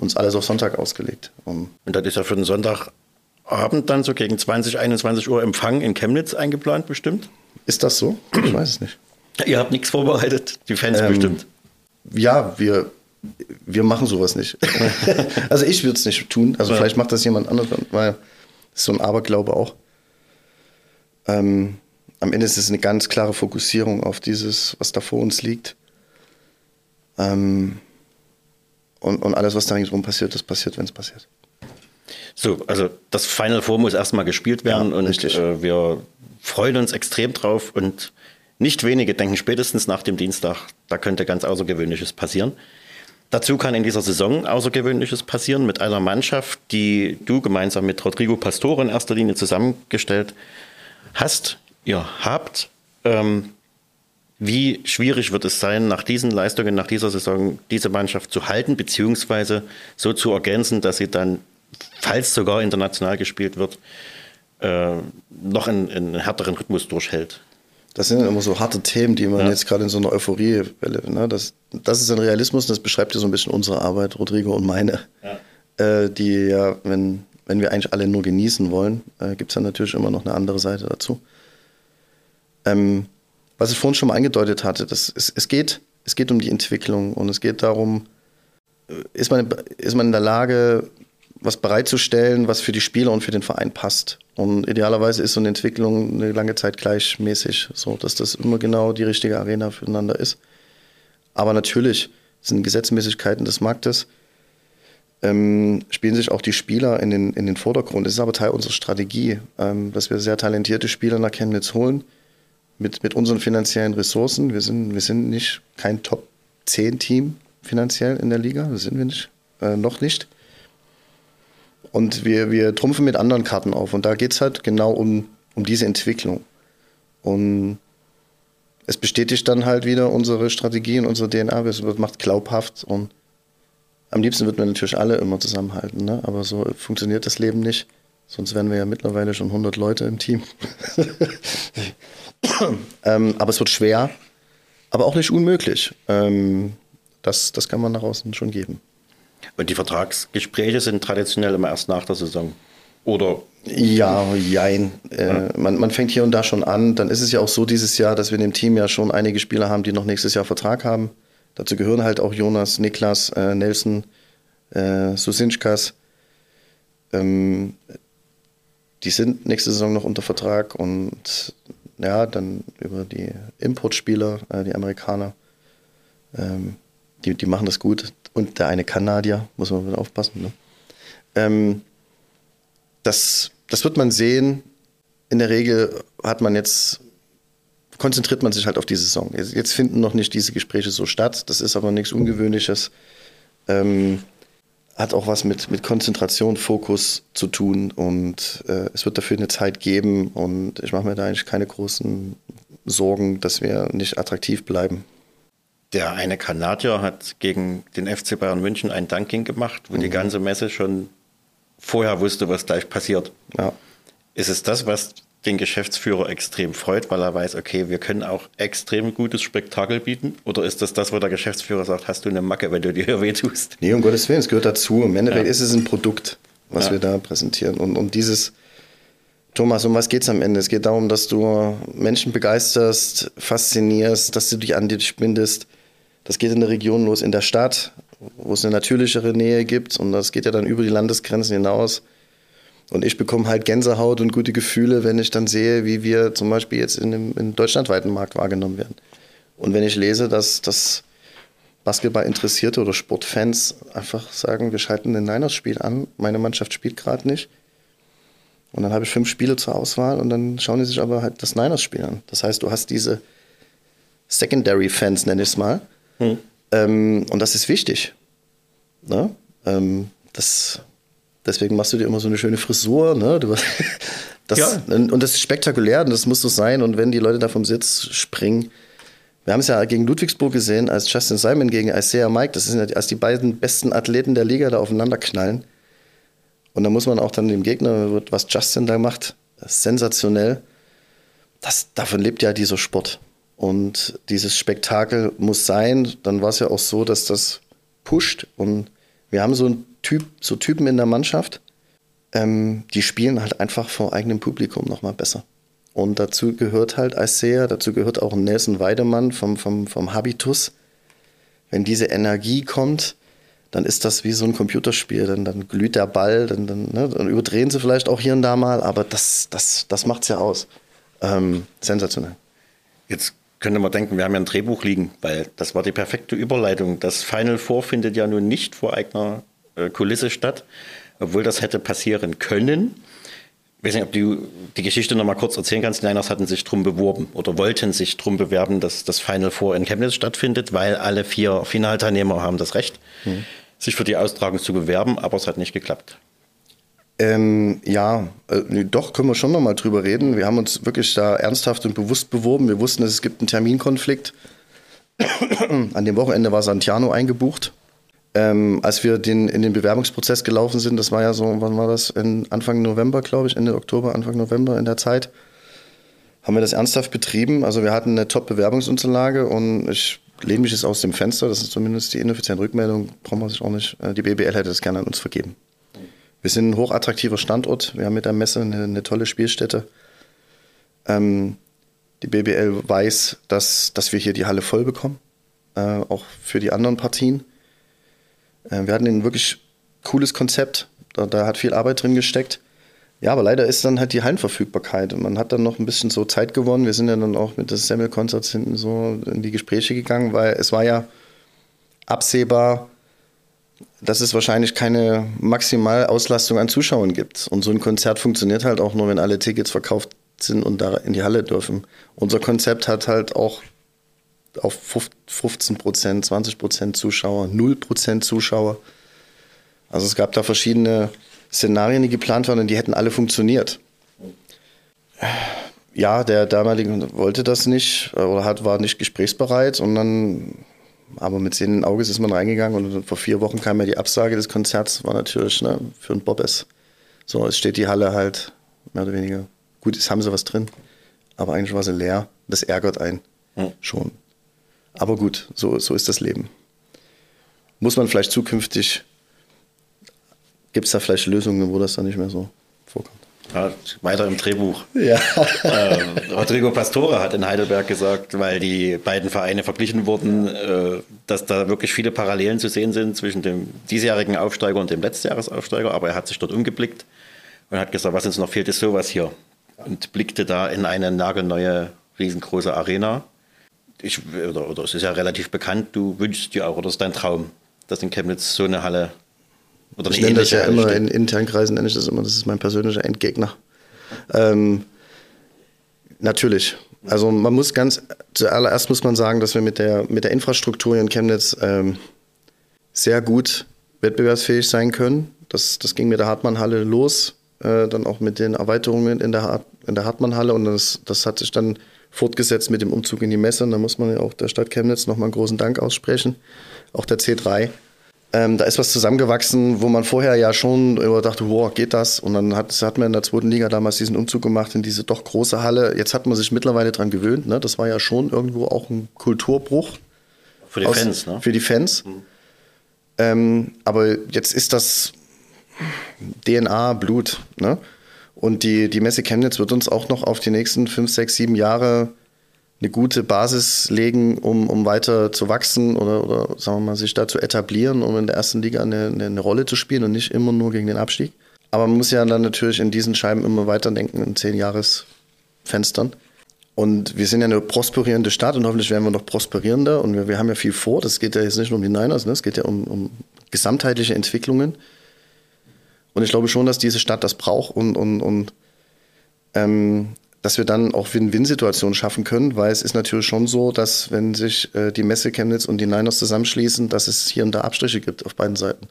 Uns alles auf Sonntag ausgelegt. Um, Und das ist ja für den Sonntagabend dann so gegen 20, 21 Uhr Empfang in Chemnitz eingeplant bestimmt. ist das so? Ich weiß es nicht. Ihr habt nichts vorbereitet, die Fans Ähm, bestimmt. Ja, wir, wir machen sowas nicht. *laughs* also ich würde es nicht tun. Also Ja. vielleicht macht das jemand anderes, weil das ist so ein Aberglaube auch. Ähm, am Ende ist es eine ganz klare Fokussierung auf dieses, was da vor uns liegt. Ähm, und, und alles, was da ringsherum passiert, das passiert, wenn es passiert. So, also das Final Four muss erstmal gespielt werden Ja, und äh, wir freuen uns extrem drauf und nicht wenige denken spätestens nach dem Dienstag, da könnte ganz Außergewöhnliches passieren. Dazu kann in dieser Saison Außergewöhnliches passieren mit einer Mannschaft, die du gemeinsam mit Rodrigo Pastore in erster Linie zusammengestellt hast. Ihr habt. Ähm, wie schwierig wird es sein, nach diesen Leistungen, nach dieser Saison, diese Mannschaft zu halten, beziehungsweise so zu ergänzen, dass sie dann, falls sogar international gespielt wird, äh, noch einen, einen härteren Rhythmus durchhält? Das sind immer so harte Themen, die man Ja. jetzt gerade in so einer Euphorie-Welle, ne? das, das ist ein Realismus, das beschreibt ja so ein bisschen unsere Arbeit, Rodrigo und meine, Äh, die ja, wenn, wenn wir eigentlich alle nur genießen wollen, äh, gibt es dann natürlich immer noch eine andere Seite dazu. Ähm, was ich vorhin schon mal angedeutet hatte, das, es, es, geht, es geht um die Entwicklung und es geht darum, äh, ist man, ist man in der Lage, was bereitzustellen, was für die Spieler und für den Verein passt. Und idealerweise ist so eine Entwicklung eine lange Zeit gleichmäßig, so dass das immer genau die richtige Arena füreinander ist. Aber natürlich sind Gesetzmäßigkeiten des Marktes, ähm, spielen sich auch die Spieler in den, in den Vordergrund. Das ist aber Teil unserer Strategie, ähm, dass wir sehr talentierte Spieler nach Chemnitz holen, mit, mit unseren finanziellen Ressourcen. Wir sind, wir sind nicht kein Top-10-Team finanziell in der Liga, das sind wir nicht, äh, noch nicht. Und wir, wir trumpfen mit anderen Karten auf. Und da geht es halt genau um, um diese Entwicklung. Und es bestätigt dann halt wieder unsere Strategie und unsere DNA. Es macht glaubhaft und am liebsten würden wir natürlich alle immer zusammenhalten, ne? aber so funktioniert das Leben nicht. Sonst wären wir ja mittlerweile schon 100 Leute im Team. *laughs* ähm, aber es wird schwer, aber auch nicht unmöglich. Ähm, das, das kann man nach außen schon geben. Und die Vertragsgespräche sind traditionell immer erst nach der Saison. Oder? Ja, jein. Äh, man, man fängt hier und da schon an. Dann ist es ja auch so dieses Jahr, dass wir in dem Team ja schon einige Spieler haben, die noch nächstes Jahr Vertrag haben. Dazu gehören halt auch Jonas, Niklas, äh, Nelson, äh, Susinchkas. Ähm, die sind nächste Saison noch unter Vertrag und ja, dann über die Importspieler, äh, die Amerikaner, ähm, die, die machen das gut. Und der eine Kanadier, muss man aufpassen. Ne? Ähm, das, das wird man sehen. In der Regel hat man jetzt, konzentriert man sich halt auf die Saison. Jetzt, finden noch nicht diese Gespräche so statt. Das ist aber nichts Ungewöhnliches. Ähm, hat auch was mit, mit Konzentration, Fokus zu tun und äh, es wird dafür eine Zeit geben und ich mache mir da eigentlich keine großen Sorgen, dass wir nicht attraktiv bleiben. Der eine Kanadier hat gegen den FC Bayern München ein Dunking gemacht, wo mhm. die ganze Messe schon vorher wusste, was gleich passiert. Ja. Ist es das, was den Geschäftsführer extrem freut, weil er weiß, okay, wir können auch extrem gutes Spektakel bieten? Oder ist das das, wo der Geschäftsführer sagt, hast du eine Macke, wenn du dir hier *laughs* weh tust? Nee, um Gottes Willen, es gehört dazu. Im Endeffekt ja. ist es ein Produkt, was ja. wir da präsentieren. Und, und dieses, Thomas, um was geht es am Ende? Es geht darum, dass du Menschen begeisterst, faszinierst, dass du dich an dich bindest. Das geht in der Region los, in der Stadt, wo es eine natürlichere Nähe gibt. Und das geht ja dann über die Landesgrenzen hinaus. Und ich bekomme halt Gänsehaut und gute Gefühle, wenn ich dann sehe, wie wir zum Beispiel jetzt in dem in deutschlandweiten Markt wahrgenommen werden. Und wenn ich lese, dass, dass Basketball-Interessierte oder Sportfans einfach sagen, wir schalten ein Niners-Spiel an, meine Mannschaft spielt gerade nicht. Und dann habe ich fünf Spiele zur Auswahl und dann schauen die sich aber halt das Niners-Spiel an. Das heißt, du hast diese Secondary-Fans, nenne ich es mal. Hm. Ähm, und das ist wichtig. Ne? Ähm, das Deswegen machst du dir immer so eine schöne Frisur. Ne? Du, *laughs* das, ja. Und das ist spektakulär und das muss so sein. Und wenn die Leute da vom Sitz springen, wir haben es ja gegen Ludwigsburg gesehen, als Justin Simon gegen Isaiah Mike, das sind ja als die beiden besten Athleten der Liga da aufeinander knallen. Und da muss man auch dann dem Gegner, was Justin da macht, sensationell. Das, davon lebt ja dieser Sport. Und dieses Spektakel muss sein. Dann war es ja auch so, dass das pusht. Und wir haben so Typ, so Typen in der Mannschaft, ähm, die spielen halt einfach vor eigenem Publikum nochmal besser. Und dazu gehört halt Isaiah, dazu gehört auch Nelson Weidemann vom, vom, vom Habitus. Wenn diese Energie kommt, dann ist das wie so ein Computerspiel. Dann, dann glüht der Ball, dann, dann, ne, dann überdrehen sie vielleicht auch hier und da mal, aber das, das, das macht es ja aus. Ähm, sensationell. Jetzt könnte man denken, wir haben ja ein Drehbuch liegen, weil das war die perfekte Überleitung. Das Final Four findet ja nun nicht vor eigener äh, Kulisse statt, obwohl das hätte passieren können. Ich weiß nicht, ob du die Geschichte noch mal kurz erzählen kannst. Die Niners hatten sich drum beworben oder wollten sich drum bewerben, dass das Final Four in Chemnitz stattfindet, weil alle vier Finalteilnehmer haben das Recht, mhm. sich für die Austragung zu bewerben, aber es hat nicht geklappt. Ähm, ja, äh, doch, können wir schon noch mal drüber reden. Wir haben uns wirklich da ernsthaft und bewusst beworben. Wir wussten, es gibt einen Terminkonflikt. An dem Wochenende war Santiano eingebucht. Ähm, als wir den, in den Bewerbungsprozess gelaufen sind, das war ja so, wann war das? In Anfang November, glaube ich, Ende Oktober, Anfang November in der Zeit, haben wir das ernsthaft betrieben. Also wir hatten eine Top-Bewerbungsunterlage und ich lehne mich jetzt aus dem Fenster, das ist zumindest die inoffizielle Rückmeldung, brauchen wir sich auch nicht. Äh, die BBL hätte das gerne an uns vergeben. Wir sind ein hochattraktiver Standort, wir haben mit der Messe eine, eine tolle Spielstätte. Ähm, die BBL weiß, dass, dass wir hier die Halle voll bekommen, äh, auch für die anderen Partien. Äh, wir hatten ein wirklich cooles Konzept. Da, da, hat viel Arbeit drin gesteckt. Ja, aber leider ist dann halt die Hallenverfügbarkeit. man hat dann noch ein bisschen so Zeit gewonnen. Wir sind ja dann auch mit des Semmelkonzerts hinten so in die Gespräche gegangen, weil es war ja absehbar, dass es wahrscheinlich keine Maximalauslastung an Zuschauern gibt. Und so ein Konzert funktioniert halt auch nur, wenn alle Tickets verkauft sind und da in die Halle dürfen. Unser Konzept hat halt auch auf 15 Prozent, 20 Prozent Zuschauer, 0 Prozent Zuschauer. Also es gab da verschiedene Szenarien, die geplant waren und die hätten alle funktioniert. Ja, der damalige wollte das nicht oder hat, war nicht gesprächsbereit und dann aber mit sehenden Auges ist man reingegangen und vor vier Wochen kam ja die Absage des Konzerts, war natürlich ne, für ein Bobbes. So, es steht die Halle halt mehr oder weniger. Gut, es haben sie was drin, aber eigentlich war sie leer. Das ärgert einen hm. schon. Aber gut, so, so ist das Leben. Muss man vielleicht zukünftig, gibt es da vielleicht Lösungen, wo das dann nicht mehr so vorkommt? Weiter im Drehbuch. Ja. ähm, Rodrigo Pastore hat in Heidelberg gesagt, weil die beiden Vereine verglichen wurden, äh, dass da wirklich viele Parallelen zu sehen sind zwischen dem diesjährigen Aufsteiger und dem Letztjahresaufsteiger. Aber er hat sich dort umgeblickt und hat gesagt, was uns noch fehlt, ist sowas hier. Und blickte da in eine nagelneue, riesengroße Arena. Ich, oder, oder es ist ja relativ bekannt, du wünschst dir auch, oder ist dein Traum, dass in Chemnitz so eine Halle oder ich nenne das ja immer in internen Kreisen, nenne ich das immer, das ist mein persönlicher Endgegner. Ähm, natürlich. Also man muss ganz, zuallererst muss man sagen, dass wir mit der, mit der Infrastruktur in Chemnitz ähm, sehr gut wettbewerbsfähig sein können. Das, das ging mit der Hartmann-Halle los, äh, dann auch mit den Erweiterungen in der, in der Hartmann-Halle und das, das hat sich dann fortgesetzt mit dem Umzug in die Messe. Und da muss man ja auch der Stadt Chemnitz nochmal einen großen Dank aussprechen, auch der C3 ähm, da ist was zusammengewachsen, wo man vorher ja schon immer dachte, wow, geht das? Und dann hat, hat man in der zweiten Liga damals diesen Umzug gemacht in diese doch große Halle. Jetzt hat man sich mittlerweile dran gewöhnt. Ne? Das war ja schon irgendwo auch ein Kulturbruch. Für die aus, Fans, ne? Für die Fans. Mhm. Ähm, aber jetzt ist das DNA, Blut. Ne? Und die, die Messe Chemnitz wird uns auch noch auf die nächsten fünf, sechs, sieben Jahre eine gute Basis legen, um, um weiter zu wachsen oder, oder sagen wir mal, sich da zu etablieren, um in der ersten Liga eine, eine Rolle zu spielen und nicht immer nur gegen den Abstieg. Aber man muss ja dann natürlich in diesen Scheiben immer weiter denken, in zehn Jahresfenstern. Und wir sind ja eine prosperierende Stadt und hoffentlich werden wir noch prosperierender. Und wir, wir haben ja viel vor. Das geht ja jetzt nicht nur um die Niners, ne? es geht ja um, um gesamtheitliche Entwicklungen. Und ich glaube schon, dass diese Stadt das braucht und, und, und ähm, dass wir dann auch Win-Win-Situationen schaffen können, weil es ist natürlich schon so, dass wenn sich äh, die Messe Chemnitz und die Niners zusammenschließen, dass es hier und da Abstriche gibt auf beiden Seiten.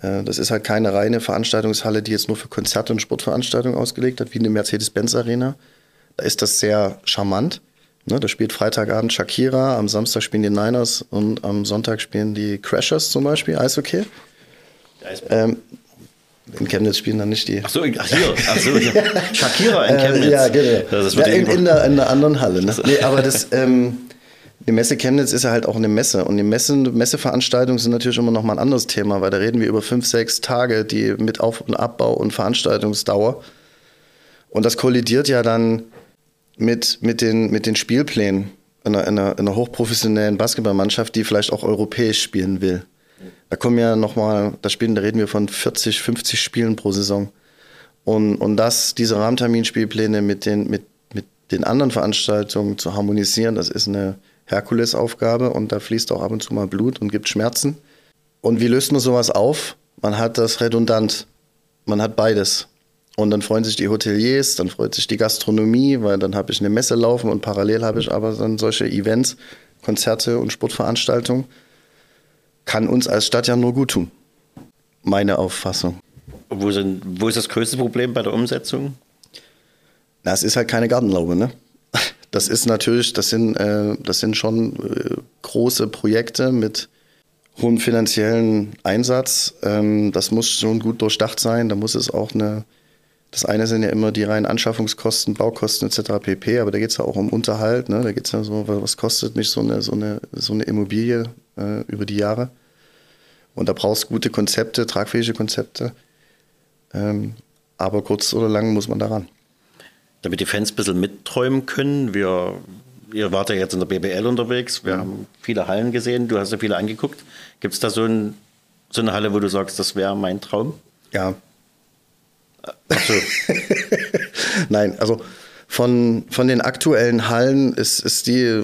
Äh, das ist halt keine reine Veranstaltungshalle, die jetzt nur für Konzerte und Sportveranstaltungen ausgelegt hat, wie eine Mercedes-Benz Arena. Da ist das sehr charmant. Ne, da spielt Freitagabend Shakira, am Samstag spielen die Niners und am Sonntag spielen die Crashers zum Beispiel, Eishockey. Ähm, in Chemnitz spielen dann nicht die. Ach so, ach hier, ach so, hier. *laughs* Shakira in äh, Chemnitz. Ja, genau. Das ja, in, in, der, in der anderen Halle. Ne? Nee, aber das, ähm, die Messe Chemnitz ist ja halt auch eine Messe. Und die Messe, Messeveranstaltungen sind natürlich immer noch mal ein anderes Thema, weil da reden wir über fünf, sechs Tage, die mit Auf- und Abbau und Veranstaltungsdauer. Und das kollidiert ja dann mit, mit, den, mit den Spielplänen einer, einer, einer hochprofessionellen Basketballmannschaft, die vielleicht auch europäisch spielen will. Da kommen ja nochmal, da spielen, da reden wir von 40, 50 Spielen pro Saison. Und, und das, diese Rahmenterminspielpläne mit den, mit, mit den anderen Veranstaltungen zu harmonisieren, das ist eine Herkulesaufgabe und da fließt auch ab und zu mal Blut und gibt Schmerzen. Und wie löst man sowas auf? Man hat das redundant. Man hat beides. Und dann freuen sich die Hoteliers, dann freut sich die Gastronomie, weil dann habe ich eine Messe laufen und parallel habe ich aber dann solche Events, Konzerte und Sportveranstaltungen kann uns als Stadt ja nur gut tun. Meine Auffassung. Wo, sind, wo ist das größte Problem bei der Umsetzung? Na, es ist halt keine Gartenlaube, ne? Das ist natürlich, das sind, äh, das sind schon äh, große Projekte mit hohem finanziellen Einsatz. Ähm, das muss schon gut durchdacht sein. Da muss es auch eine, das eine sind ja immer die reinen Anschaffungskosten, Baukosten etc. pp. Aber da geht es ja auch um Unterhalt. Ne? Da geht es ja so, was kostet mich so eine, so eine, so eine Immobilie äh, über die Jahre. Und da brauchst du gute Konzepte, tragfähige Konzepte. Ähm, aber kurz oder lang muss man daran. Damit die Fans ein bisschen mitträumen können, wir, ihr wart ja jetzt in der BBL unterwegs, wir ja. haben viele Hallen gesehen, du hast ja viele angeguckt. Gibt es da so, ein, so, eine Halle, wo du sagst, das wäre mein Traum? Ja. Ach so. *laughs* Nein, also von, von den aktuellen Hallen ist, ist die,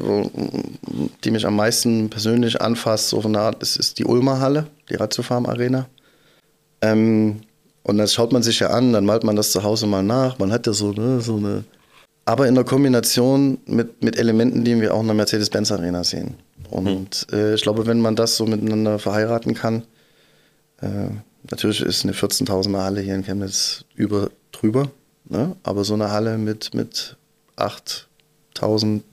die mich am meisten persönlich anfasst, so von der Art, ist, ist die Ulmer Halle, die Ratiofarm Arena. Ähm, und das schaut man sich ja an, dann malt man das zu Hause mal nach. Man hat ja so, ne, so eine. Aber in der Kombination mit, mit Elementen, die wir auch in der Mercedes-Benz Arena sehen. Und hm. äh, ich glaube, wenn man das so miteinander verheiraten kann, äh, natürlich ist eine 14.000er Halle hier in Chemnitz über drüber. Ne? Aber so eine Halle mit, mit 8000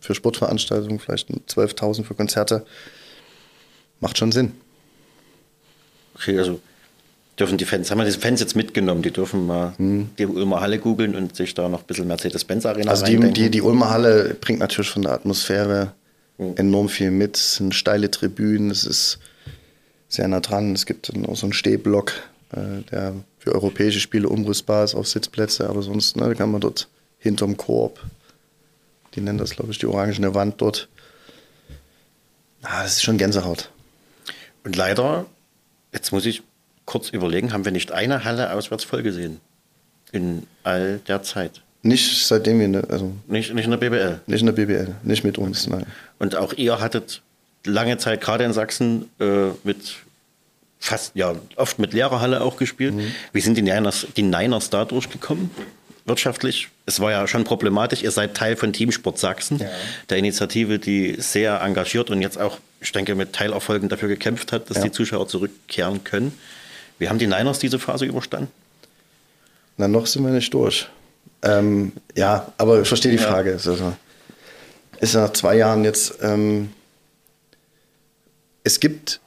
für Sportveranstaltungen, vielleicht 12.000 für Konzerte. Macht schon Sinn. Okay, also dürfen die Fans, haben wir die Fans jetzt mitgenommen, die dürfen mal hm. die Ulmer Halle googeln und sich da noch ein bisschen Mercedes-Benz Arena Also die, die, die Ulmer Halle bringt natürlich von der Atmosphäre hm. enorm viel mit. Es sind steile Tribünen, es ist sehr nah dran. Es gibt auch so einen Stehblock, äh, der für europäische Spiele umrüstbar ist auf Sitzplätze, aber sonst ne, kann man dort hinterm Korb, die nennen das glaube ich die orangene Wand dort. Ah, das ist schon Gänsehaut. Und leider, jetzt muss ich kurz überlegen, haben wir nicht eine Halle auswärts voll gesehen in all der Zeit. Nicht seitdem wir, ne, also nicht, nicht in der BBL. Nicht in der BBL, nicht mit uns, nein. Und auch ihr hattet lange Zeit, gerade in Sachsen, äh, mit fast, ja, oft mit Lehrerhalle auch gespielt. Mhm. Wie sind die Niners, die Niners da durchgekommen? Wirtschaftlich. Es war ja schon problematisch. Ihr seid Teil von Teamsport Sachsen, ja. der Initiative, die sehr engagiert und jetzt auch, ich denke, mit Teilerfolgen dafür gekämpft hat, dass ja. die Zuschauer zurückkehren können. Wie haben die Niners diese Phase überstanden? Na, noch sind wir nicht durch. Ähm, ja, aber ich verstehe die Frage. Ja. Also, ist nach zwei Jahren jetzt. Ähm, es gibt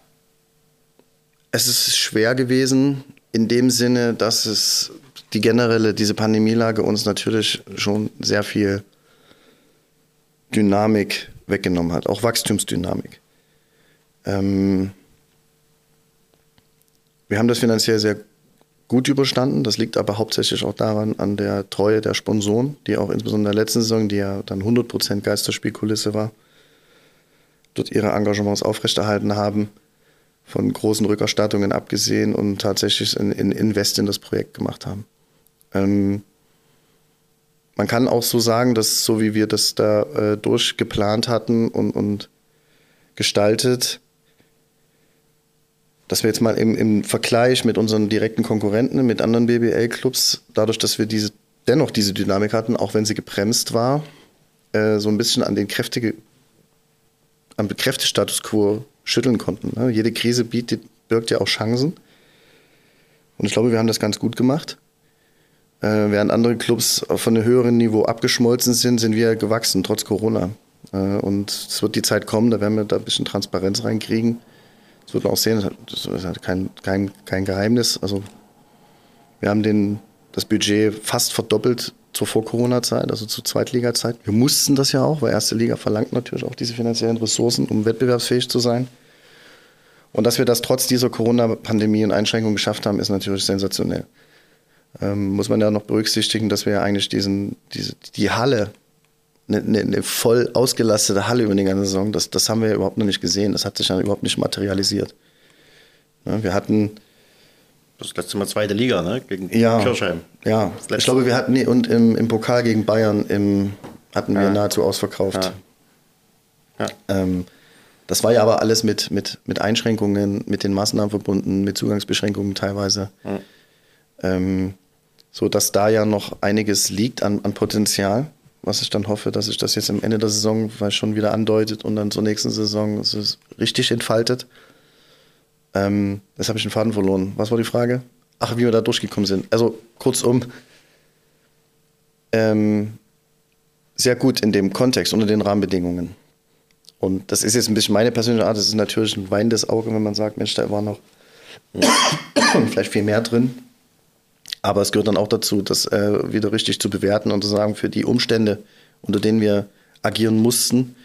es ist schwer gewesen in dem Sinne, dass es die generelle, diese Pandemielage uns natürlich schon sehr viel Dynamik weggenommen hat, auch Wachstumsdynamik. Ähm wir haben das finanziell sehr gut überstanden. Das liegt aber hauptsächlich auch daran, an der Treue der Sponsoren, die auch insbesondere in der letzten Saison, die ja dann 100% Geisterspielkulisse war, dort ihre Engagements aufrechterhalten haben von großen Rückerstattungen abgesehen und tatsächlich in, in Invest in das Projekt gemacht haben. Ähm, man kann auch so sagen, dass so wie wir das da äh, durchgeplant hatten und, und gestaltet, dass wir jetzt mal im, im Vergleich mit unseren direkten Konkurrenten, mit anderen BBL-Clubs, dadurch, dass wir diese, dennoch diese Dynamik hatten, auch wenn sie gebremst war, äh, so ein bisschen an den kräftige, am Kräftestatus quo schütteln konnten. Ne? Jede Krise bietet, birgt ja auch Chancen. Und ich glaube, wir haben das ganz gut gemacht. Äh, während andere Clubs von einem höheren Niveau abgeschmolzen sind, sind wir gewachsen, trotz Corona. Äh, und es wird die Zeit kommen, da werden wir da ein bisschen Transparenz reinkriegen. Das wird man auch sehen, das ist kein, kein, kein Geheimnis. Also wir haben den, das Budget fast verdoppelt zur Vor-Corona-Zeit, also zur Zweitliga-Zeit. Wir mussten das ja auch, weil erste Liga verlangt natürlich auch diese finanziellen Ressourcen, um wettbewerbsfähig zu sein. Und dass wir das trotz dieser Corona-Pandemie und Einschränkungen geschafft haben, ist natürlich sensationell. Ähm, muss man ja noch berücksichtigen, dass wir ja eigentlich diesen, diese, die Halle, eine, eine, eine, voll ausgelastete Halle über die ganze Saison, das, das haben wir überhaupt noch nicht gesehen. Das hat sich ja überhaupt nicht materialisiert. Ja, wir hatten das letzte Mal zweite Liga, ne? Gegen ja, Kirchheim. Ja, ich glaube, wir hatten, nee, und im, im Pokal gegen Bayern im, hatten wir ja. nahezu ausverkauft. Ja. Ähm, das war ja aber alles mit, mit, mit Einschränkungen, mit den Maßnahmen verbunden, mit Zugangsbeschränkungen teilweise. Ja. Ähm, so dass da ja noch einiges liegt an, an Potenzial, was ich dann hoffe, dass sich das jetzt am Ende der Saison schon wieder andeutet und dann zur nächsten Saison es richtig entfaltet. Ähm, jetzt habe ich den Faden verloren. Was war die Frage? Ach, wie wir da durchgekommen sind. Also kurzum, ähm, sehr gut in dem Kontext, unter den Rahmenbedingungen. Und das ist jetzt ein bisschen meine persönliche Art. Das ist natürlich ein weinendes Auge, wenn man sagt, Mensch, da war noch *coughs* vielleicht viel mehr drin. Aber es gehört dann auch dazu, das äh, wieder richtig zu bewerten und zu sagen, für die Umstände, unter denen wir agieren mussten,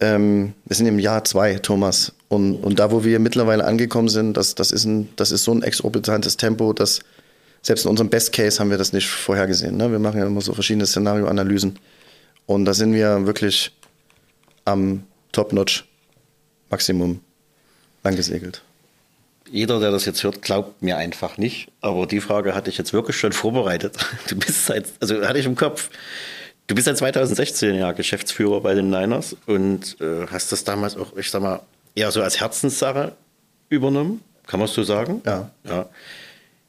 ähm, wir sind im Jahr zwei, Thomas. Und, und da, wo wir mittlerweile angekommen sind, das, das, ist ein, das ist so ein exorbitantes Tempo, dass selbst in unserem Best Case haben wir das nicht vorhergesehen. Ne? Wir machen ja immer so verschiedene Szenarioanalysen. Und da sind wir wirklich am Top-Notch-Maximum angesegelt. Jeder, der das jetzt hört, glaubt mir einfach nicht. Aber die Frage hatte ich jetzt wirklich schon vorbereitet. *laughs* Du bist seit, also hatte ich im Kopf. Du bist seit 2016 ja Geschäftsführer bei den Niners und äh, hast das damals auch, ich sag mal, eher so als Herzenssache übernommen. Kann man es so sagen? Ja. ja.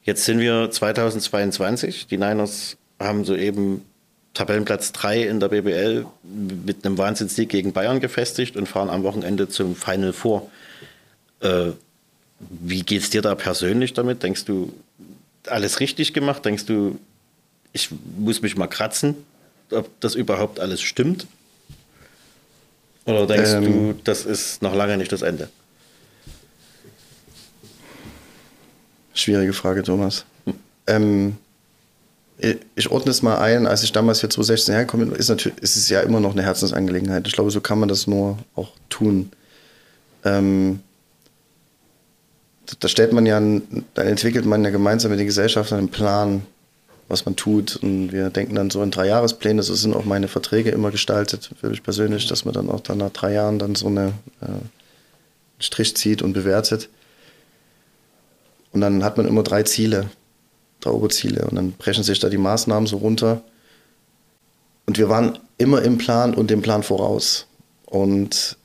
Jetzt sind wir 2022. Die Niners haben soeben Tabellenplatz 3 in der BBL mit einem Wahnsinnssieg gegen Bayern gefestigt und fahren am Wochenende zum Final Four. Äh, wie geht es dir da persönlich damit? Denkst du, alles richtig gemacht? Denkst du, ich muss mich mal kratzen? Ob das überhaupt alles stimmt? Oder denkst Ähm. du, das ist noch lange nicht das Ende? Schwierige Frage, Thomas. Ähm, ich, ordne es mal ein, als ich damals hier 2016 hergekommen bin, ist, natürlich, ist es ja immer noch eine Herzensangelegenheit. Ich glaube, so kann man das nur auch tun. Ähm, da stellt man ja, dann entwickelt man ja gemeinsam mit den Gesellschaftern einen Plan, was man tut. Und wir denken dann so in Dreijahrespläne, so sind auch meine Verträge immer gestaltet, für mich persönlich, dass man dann auch dann nach drei Jahren dann so eine äh, einen Strich zieht und bewertet. Und dann hat man immer drei Ziele, drei Oberziele. Und dann brechen sich da die Maßnahmen so runter. Und wir waren immer im Plan und dem Plan voraus. Und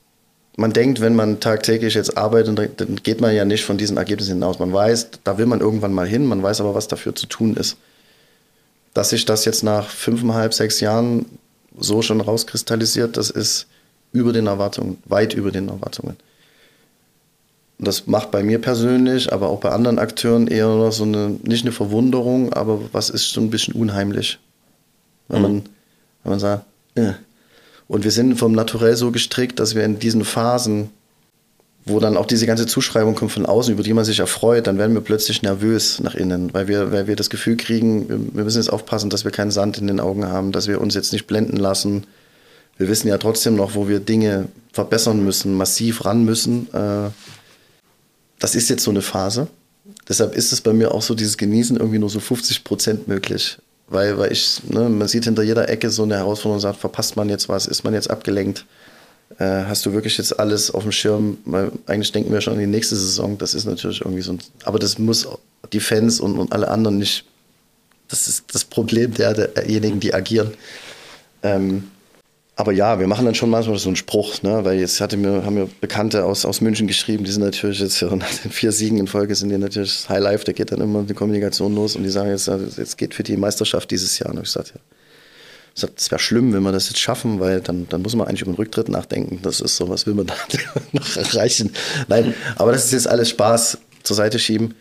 man denkt, wenn man tagtäglich jetzt arbeitet, dann geht man ja nicht von diesen Ergebnissen hinaus. Man weiß, da will man irgendwann mal hin, man weiß aber, was dafür zu tun ist. Dass sich das jetzt nach fünfeinhalb, sechs Jahren so schon rauskristallisiert, das ist über den Erwartungen, weit über den Erwartungen. Und das macht bei mir persönlich, aber auch bei anderen Akteuren eher noch so eine, nicht eine Verwunderung, aber was ist so ein bisschen unheimlich. Wenn, man, wenn man sagt, äh. Und wir sind vom Naturell so gestrickt, dass wir in diesen Phasen, wo dann auch diese ganze Zuschreibung kommt von außen, über die man sich erfreut, dann werden wir plötzlich nervös nach innen, weil wir, weil wir das Gefühl kriegen, wir, müssen jetzt aufpassen, dass wir keinen Sand in den Augen haben, dass wir uns jetzt nicht blenden lassen. Wir wissen ja trotzdem noch, wo wir Dinge verbessern müssen, massiv ran müssen. Äh, das ist jetzt so eine Phase. Deshalb ist es bei mir auch so, dieses Genießen irgendwie nur so 50 Prozent möglich. Weil, weil ich, ne, man sieht hinter jeder Ecke so eine Herausforderung und sagt, verpasst man jetzt was, ist man jetzt abgelenkt? Äh, hast du wirklich jetzt alles auf dem Schirm? Weil eigentlich denken wir schon an die nächste Saison. Das ist natürlich irgendwie so ein, aber das muss die Fans und, und alle anderen nicht, das ist das Problem der, derjenigen, die agieren. Ähm, aber ja, wir machen dann schon manchmal so einen Spruch, ne? weil jetzt hatte mir, haben mir Bekannte aus, aus München geschrieben, die sind natürlich jetzt ja *laughs* nach den vier Siegen in Folge sind die natürlich High Life, da geht dann immer die Kommunikation los und die sagen jetzt, jetzt geht für die Meisterschaft dieses Jahr. Und ich sagte, ja, sag, das wäre schlimm, wenn wir das jetzt schaffen, weil dann, dann muss man eigentlich über den Rücktritt nachdenken. Das ist so, was will man *laughs* da noch erreichen? Nein, aber das ist jetzt alles Spaß zur Seite schieben.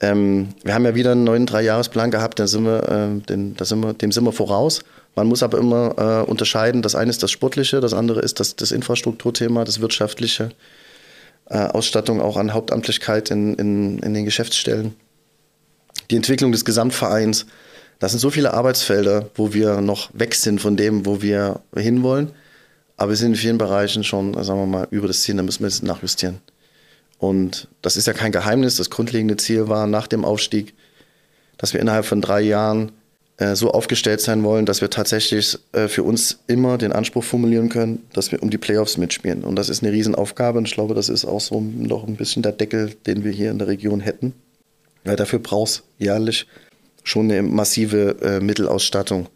Ähm, wir haben ja wieder einen neuen Dreijahresplan gehabt, da sind wir, äh, den, da sind wir, dem sind wir voraus. Man muss aber immer äh, unterscheiden, das eine ist das Sportliche, das andere ist das, das Infrastrukturthema, das Wirtschaftliche, äh, Ausstattung auch an Hauptamtlichkeit in, in, in den Geschäftsstellen, die Entwicklung des Gesamtvereins. Das sind so viele Arbeitsfelder, wo wir noch weg sind von dem, wo wir hinwollen. Aber wir sind in vielen Bereichen schon, sagen wir mal, über das Ziel, da müssen wir jetzt nachjustieren. Und das ist ja kein Geheimnis. Das grundlegende Ziel war nach dem Aufstieg, dass wir innerhalb von drei Jahren äh, so aufgestellt sein wollen, dass wir tatsächlich äh, für uns immer den Anspruch formulieren können, dass wir um die Playoffs mitspielen. Und das ist eine Riesenaufgabe. Und ich glaube, das ist auch so noch ein bisschen der Deckel, den wir hier in der Region hätten. Weil dafür brauchst jährlich schon eine massive äh, Mittelausstattung.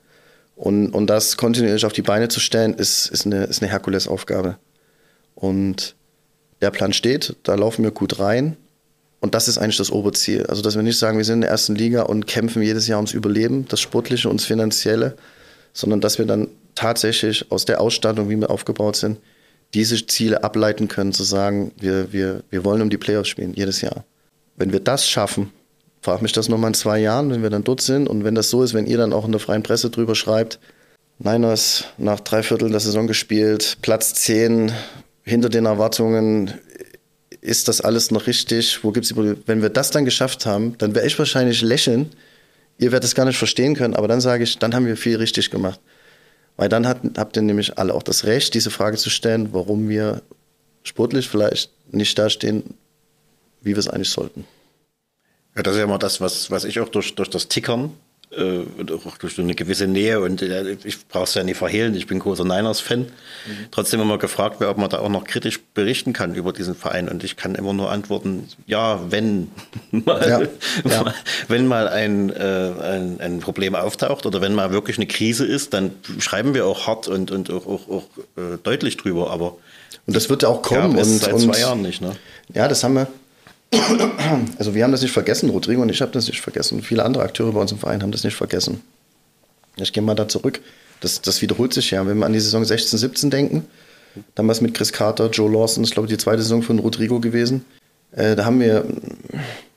Und, und das kontinuierlich auf die Beine zu stellen, ist, ist eine, ist eine Herkulesaufgabe. Und der Plan steht, da laufen wir gut rein. Und das ist eigentlich das Oberziel. Also, dass wir nicht sagen, wir sind in der ersten Liga und kämpfen jedes Jahr ums Überleben, das Sportliche und das Finanzielle, sondern dass wir dann tatsächlich aus der Ausstattung, wie wir aufgebaut sind, diese Ziele ableiten können, zu sagen, wir, wir, wir wollen um die Playoffs spielen, jedes Jahr. Wenn wir das schaffen, frag mich das nochmal in zwei Jahren, wenn wir dann dort sind und wenn das so ist, wenn ihr dann auch in der freien Presse drüber schreibt, Niners nach drei Vierteln der Saison gespielt, Platz 10, hinter den Erwartungen, ist das alles noch richtig? Wo gibt's die Probleme? Wenn wir das dann geschafft haben, dann werde ich wahrscheinlich lächeln. Ihr werdet es gar nicht verstehen können, aber dann sage ich, dann haben wir viel richtig gemacht. Weil dann hat, habt ihr nämlich alle auch das Recht, diese Frage zu stellen, warum wir sportlich vielleicht nicht da stehen, wie wir es eigentlich sollten. Ja, das ist ja immer das, was, was ich auch durch, durch das Tickern äh, und auch durch eine gewisse Nähe und äh, ich brauche es ja nicht verhehlen, ich bin großer Niners-Fan. Trotzdem immer gefragt wird, ob man da auch noch kritisch berichten kann über diesen Verein und ich kann immer nur antworten, ja, wenn *laughs* mal, Ja, *laughs* ja. mal wenn mal ein, äh, ein, ein Problem auftaucht oder wenn mal wirklich eine Krise ist, dann schreiben wir auch hart und, und auch, auch, auch äh, deutlich drüber, aber Und das wird ja auch kommen. ja, und, seit und zwei Jahren nicht, ne? Ja, das haben wir. Also wir haben das nicht vergessen, Rodrigo und ich habe das nicht vergessen. Viele andere Akteure bei uns im Verein haben das nicht vergessen. Ich gehe mal da zurück. Das, das wiederholt sich ja. Wenn wir an die Saison 16, 17 denken, damals mit Chris Carter, Joe Lawson, das ist glaube ich die zweite Saison von Rodrigo gewesen. Äh, da haben wir,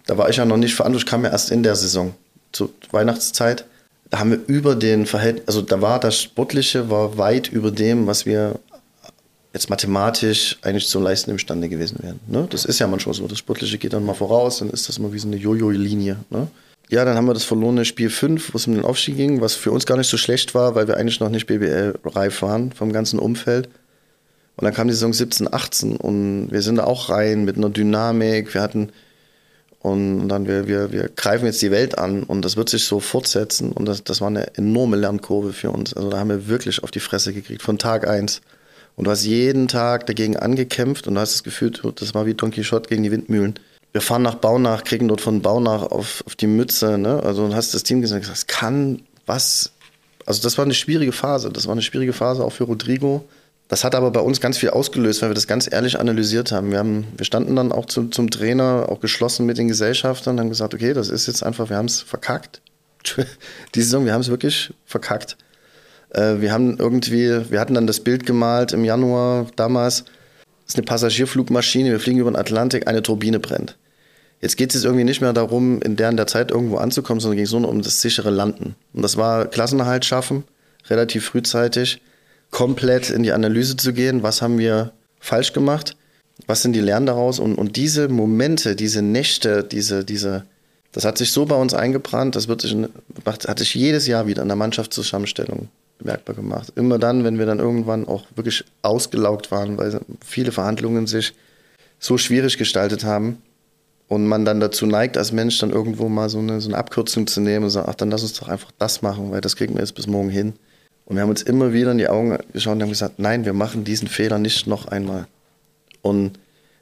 da war ich ja noch nicht verantwortlich, kam ja erst in der Saison, zur Weihnachtszeit. Da haben wir über den Verhältnis, also da war das Sportliche war weit über dem, was wir jetzt mathematisch eigentlich zum Leisten imstande gewesen wären. Ne? Das ist ja manchmal so. Das Sportliche geht dann mal voraus, dann ist das mal wie so eine Jojo-Linie. Ne? Ja, dann haben wir das verlorene Spiel 5, wo es um den Aufstieg ging, was für uns gar nicht so schlecht war, weil wir eigentlich noch nicht BBL-reif waren vom ganzen Umfeld. Und dann kam die Saison 17, 18 und wir sind da auch rein mit einer Dynamik. Wir hatten und dann wir, wir, wir greifen jetzt die Welt an und das wird sich so fortsetzen und das, das war eine enorme Lernkurve für uns. Also da haben wir wirklich auf die Fresse gekriegt von Tag 1. Und du hast jeden Tag dagegen angekämpft und du hast das Gefühl, das war wie Don Quixote gegen die Windmühlen. Wir fahren nach Baunach, kriegen dort von Baunach auf, auf die Mütze. Ne? Also du hast das Team gesagt, das kann was. Also das war eine schwierige Phase. Das war eine schwierige Phase auch für Rodrigo. Das hat aber bei uns ganz viel ausgelöst, weil wir das ganz ehrlich analysiert haben. Wir, haben, wir standen dann auch zum, zum Trainer, auch geschlossen mit den Gesellschaftern, haben gesagt, okay, das ist jetzt einfach, wir haben es verkackt. *laughs* Die Saison, wir haben es wirklich verkackt. Äh, wir haben irgendwie, wir hatten dann das Bild gemalt im Januar damals. Das ist eine Passagierflugmaschine, wir fliegen über den Atlantik, eine Turbine brennt. Jetzt geht es jetzt irgendwie nicht mehr darum, in der, in der Zeit irgendwo anzukommen, sondern ging es nur um das sichere Landen. Und das war Klassenerhalt schaffen, relativ frühzeitig, komplett in die Analyse zu gehen. Was haben wir falsch gemacht? Was sind die Lernen daraus? Und, und diese Momente, diese Nächte, diese, diese, das hat sich so bei uns eingebrannt, das wird sich, hat sich jedes Jahr wieder in der Mannschaftszusammenstellung bemerkbar gemacht. Immer dann, wenn wir dann irgendwann auch wirklich ausgelaugt waren, weil viele Verhandlungen sich so schwierig gestaltet haben und man dann dazu neigt, als Mensch dann irgendwo mal so eine, so eine Abkürzung zu nehmen und sagen, ach, dann lass uns doch einfach das machen, weil das kriegen wir jetzt bis morgen hin. Und wir haben uns immer wieder in die Augen geschaut und haben gesagt, nein, wir machen diesen Fehler nicht noch einmal. Und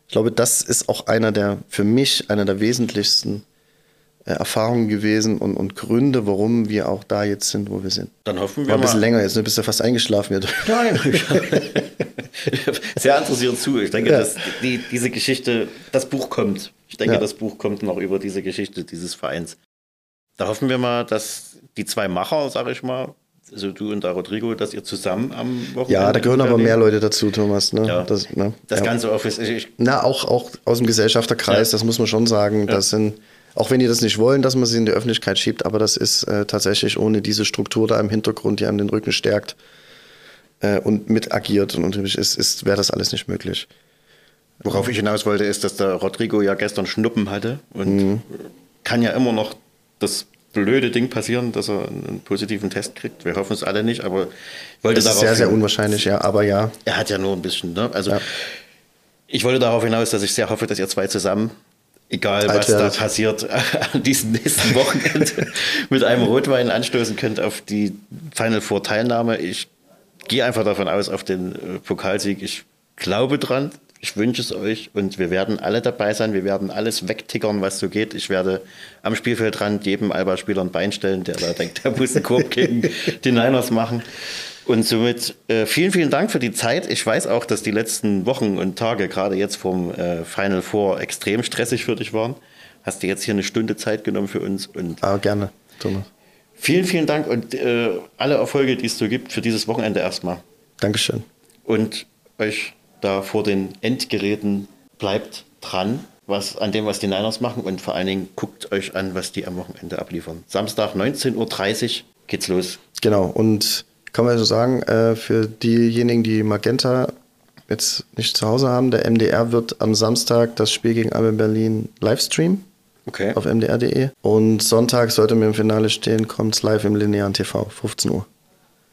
ich glaube, das ist auch einer der, für mich, einer der wesentlichsten Erfahrungen gewesen und, und Gründe, warum wir auch da jetzt sind, wo wir sind. Dann hoffen wir War ein bisschen mal. länger jetzt, du bist ja fast eingeschlafen. Nein. *laughs* Sehr interessiert zu. Ich denke, Ja. dass die, diese Geschichte, das Buch kommt. Ich denke, Ja. das Buch kommt noch über diese Geschichte dieses Vereins. Da hoffen wir mal, dass die zwei Macher, sage ich mal, also du und der Rodrigo, dass ihr zusammen am Wochenende. Ja, da gehören aber mehr Leute dazu, Thomas. Ne? Ja. Das, ne? Das ja. ganze Office. Ich, Na, auch, auch aus dem Gesellschafterkreis, Ja. das muss man schon sagen. Das sind, auch wenn die das nicht wollen, dass man sie in die Öffentlichkeit schiebt, aber das ist äh, tatsächlich ohne diese Struktur da im Hintergrund, die einem den Rücken stärkt äh, und mit agiert und natürlich ist, ist, wäre das alles nicht möglich. worauf ich hinaus wollte, ist, dass der Rodrigo ja gestern Schnuppen hatte und Mhm. kann ja immer noch das blöde Ding passieren, dass er einen positiven Test kriegt. Wir hoffen es alle nicht, aber ich wollte Das ist darauf sehr, sehr hin- unwahrscheinlich, ja, aber ja. Er hat ja nur ein bisschen, ne? Also Ja. ich wollte darauf hinaus, dass ich sehr hoffe, dass ihr zwei zusammen, egal was da passiert, an diesem nächsten Wochenende *laughs* mit einem Rotwein anstoßen könnt auf die Final Four Teilnahme. Ich gehe einfach davon aus, auf den äh, Pokalsieg. Ich glaube dran. Ich wünsche es euch und wir werden alle dabei sein. Wir werden alles wegtickern, was so geht. Ich werde am Spielfeldrand jedem Alba-Spieler ein Bein stellen, der da denkt, der muss einen Korb gegen *laughs* die Niners machen. Und somit äh, vielen, vielen Dank für die Zeit. Ich weiß auch, dass die letzten Wochen und Tage, gerade jetzt vom äh, Final Four, extrem stressig für dich waren. Hast dir jetzt hier eine Stunde Zeit genommen für uns und Aber gerne, Thomas. vielen, vielen Dank und äh, alle Erfolge, die es so gibt für dieses Wochenende erstmal. Dankeschön. Und euch da vor den Endgeräten bleibt dran, was an dem, was die Niners machen und vor allen Dingen guckt euch an, was die am Wochenende abliefern. Samstag 19.30 Uhr geht's los. Genau, und kann man so sagen, äh, für diejenigen, die Magenta jetzt nicht zu Hause haben, der MDR wird am Samstag das Spiel gegen Alba Berlin livestreamen Okay. auf mdr.de. Und Sonntag sollte mir im Finale stehen, kommt es live im linearen TV, 15 Uhr.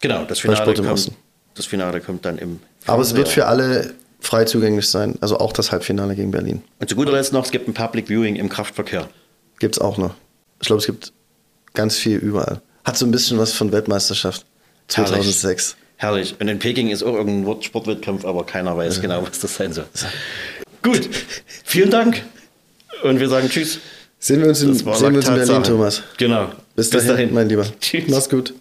Genau, das Finale, kommt, das Finale kommt dann im Aber es wird für alle frei zugänglich sein, also auch das Halbfinale gegen Berlin. Und zu guter Letzt noch, es gibt ein Public Viewing im Kraftverkehr. Gibt es auch noch. Ich glaube, es gibt ganz viel überall. Hat so ein bisschen was von Weltmeisterschaft 2006. Herrlich. Und in Peking ist auch irgendein Sportwettkampf, aber keiner weiß genau, was das sein soll. Gut, vielen Dank. Und wir sagen Tschüss. Sehen wir uns in, sehen wir uns in. Berlin, Thomas. Genau. Bis dahin, mein Lieber. Tschüss. Mach's gut.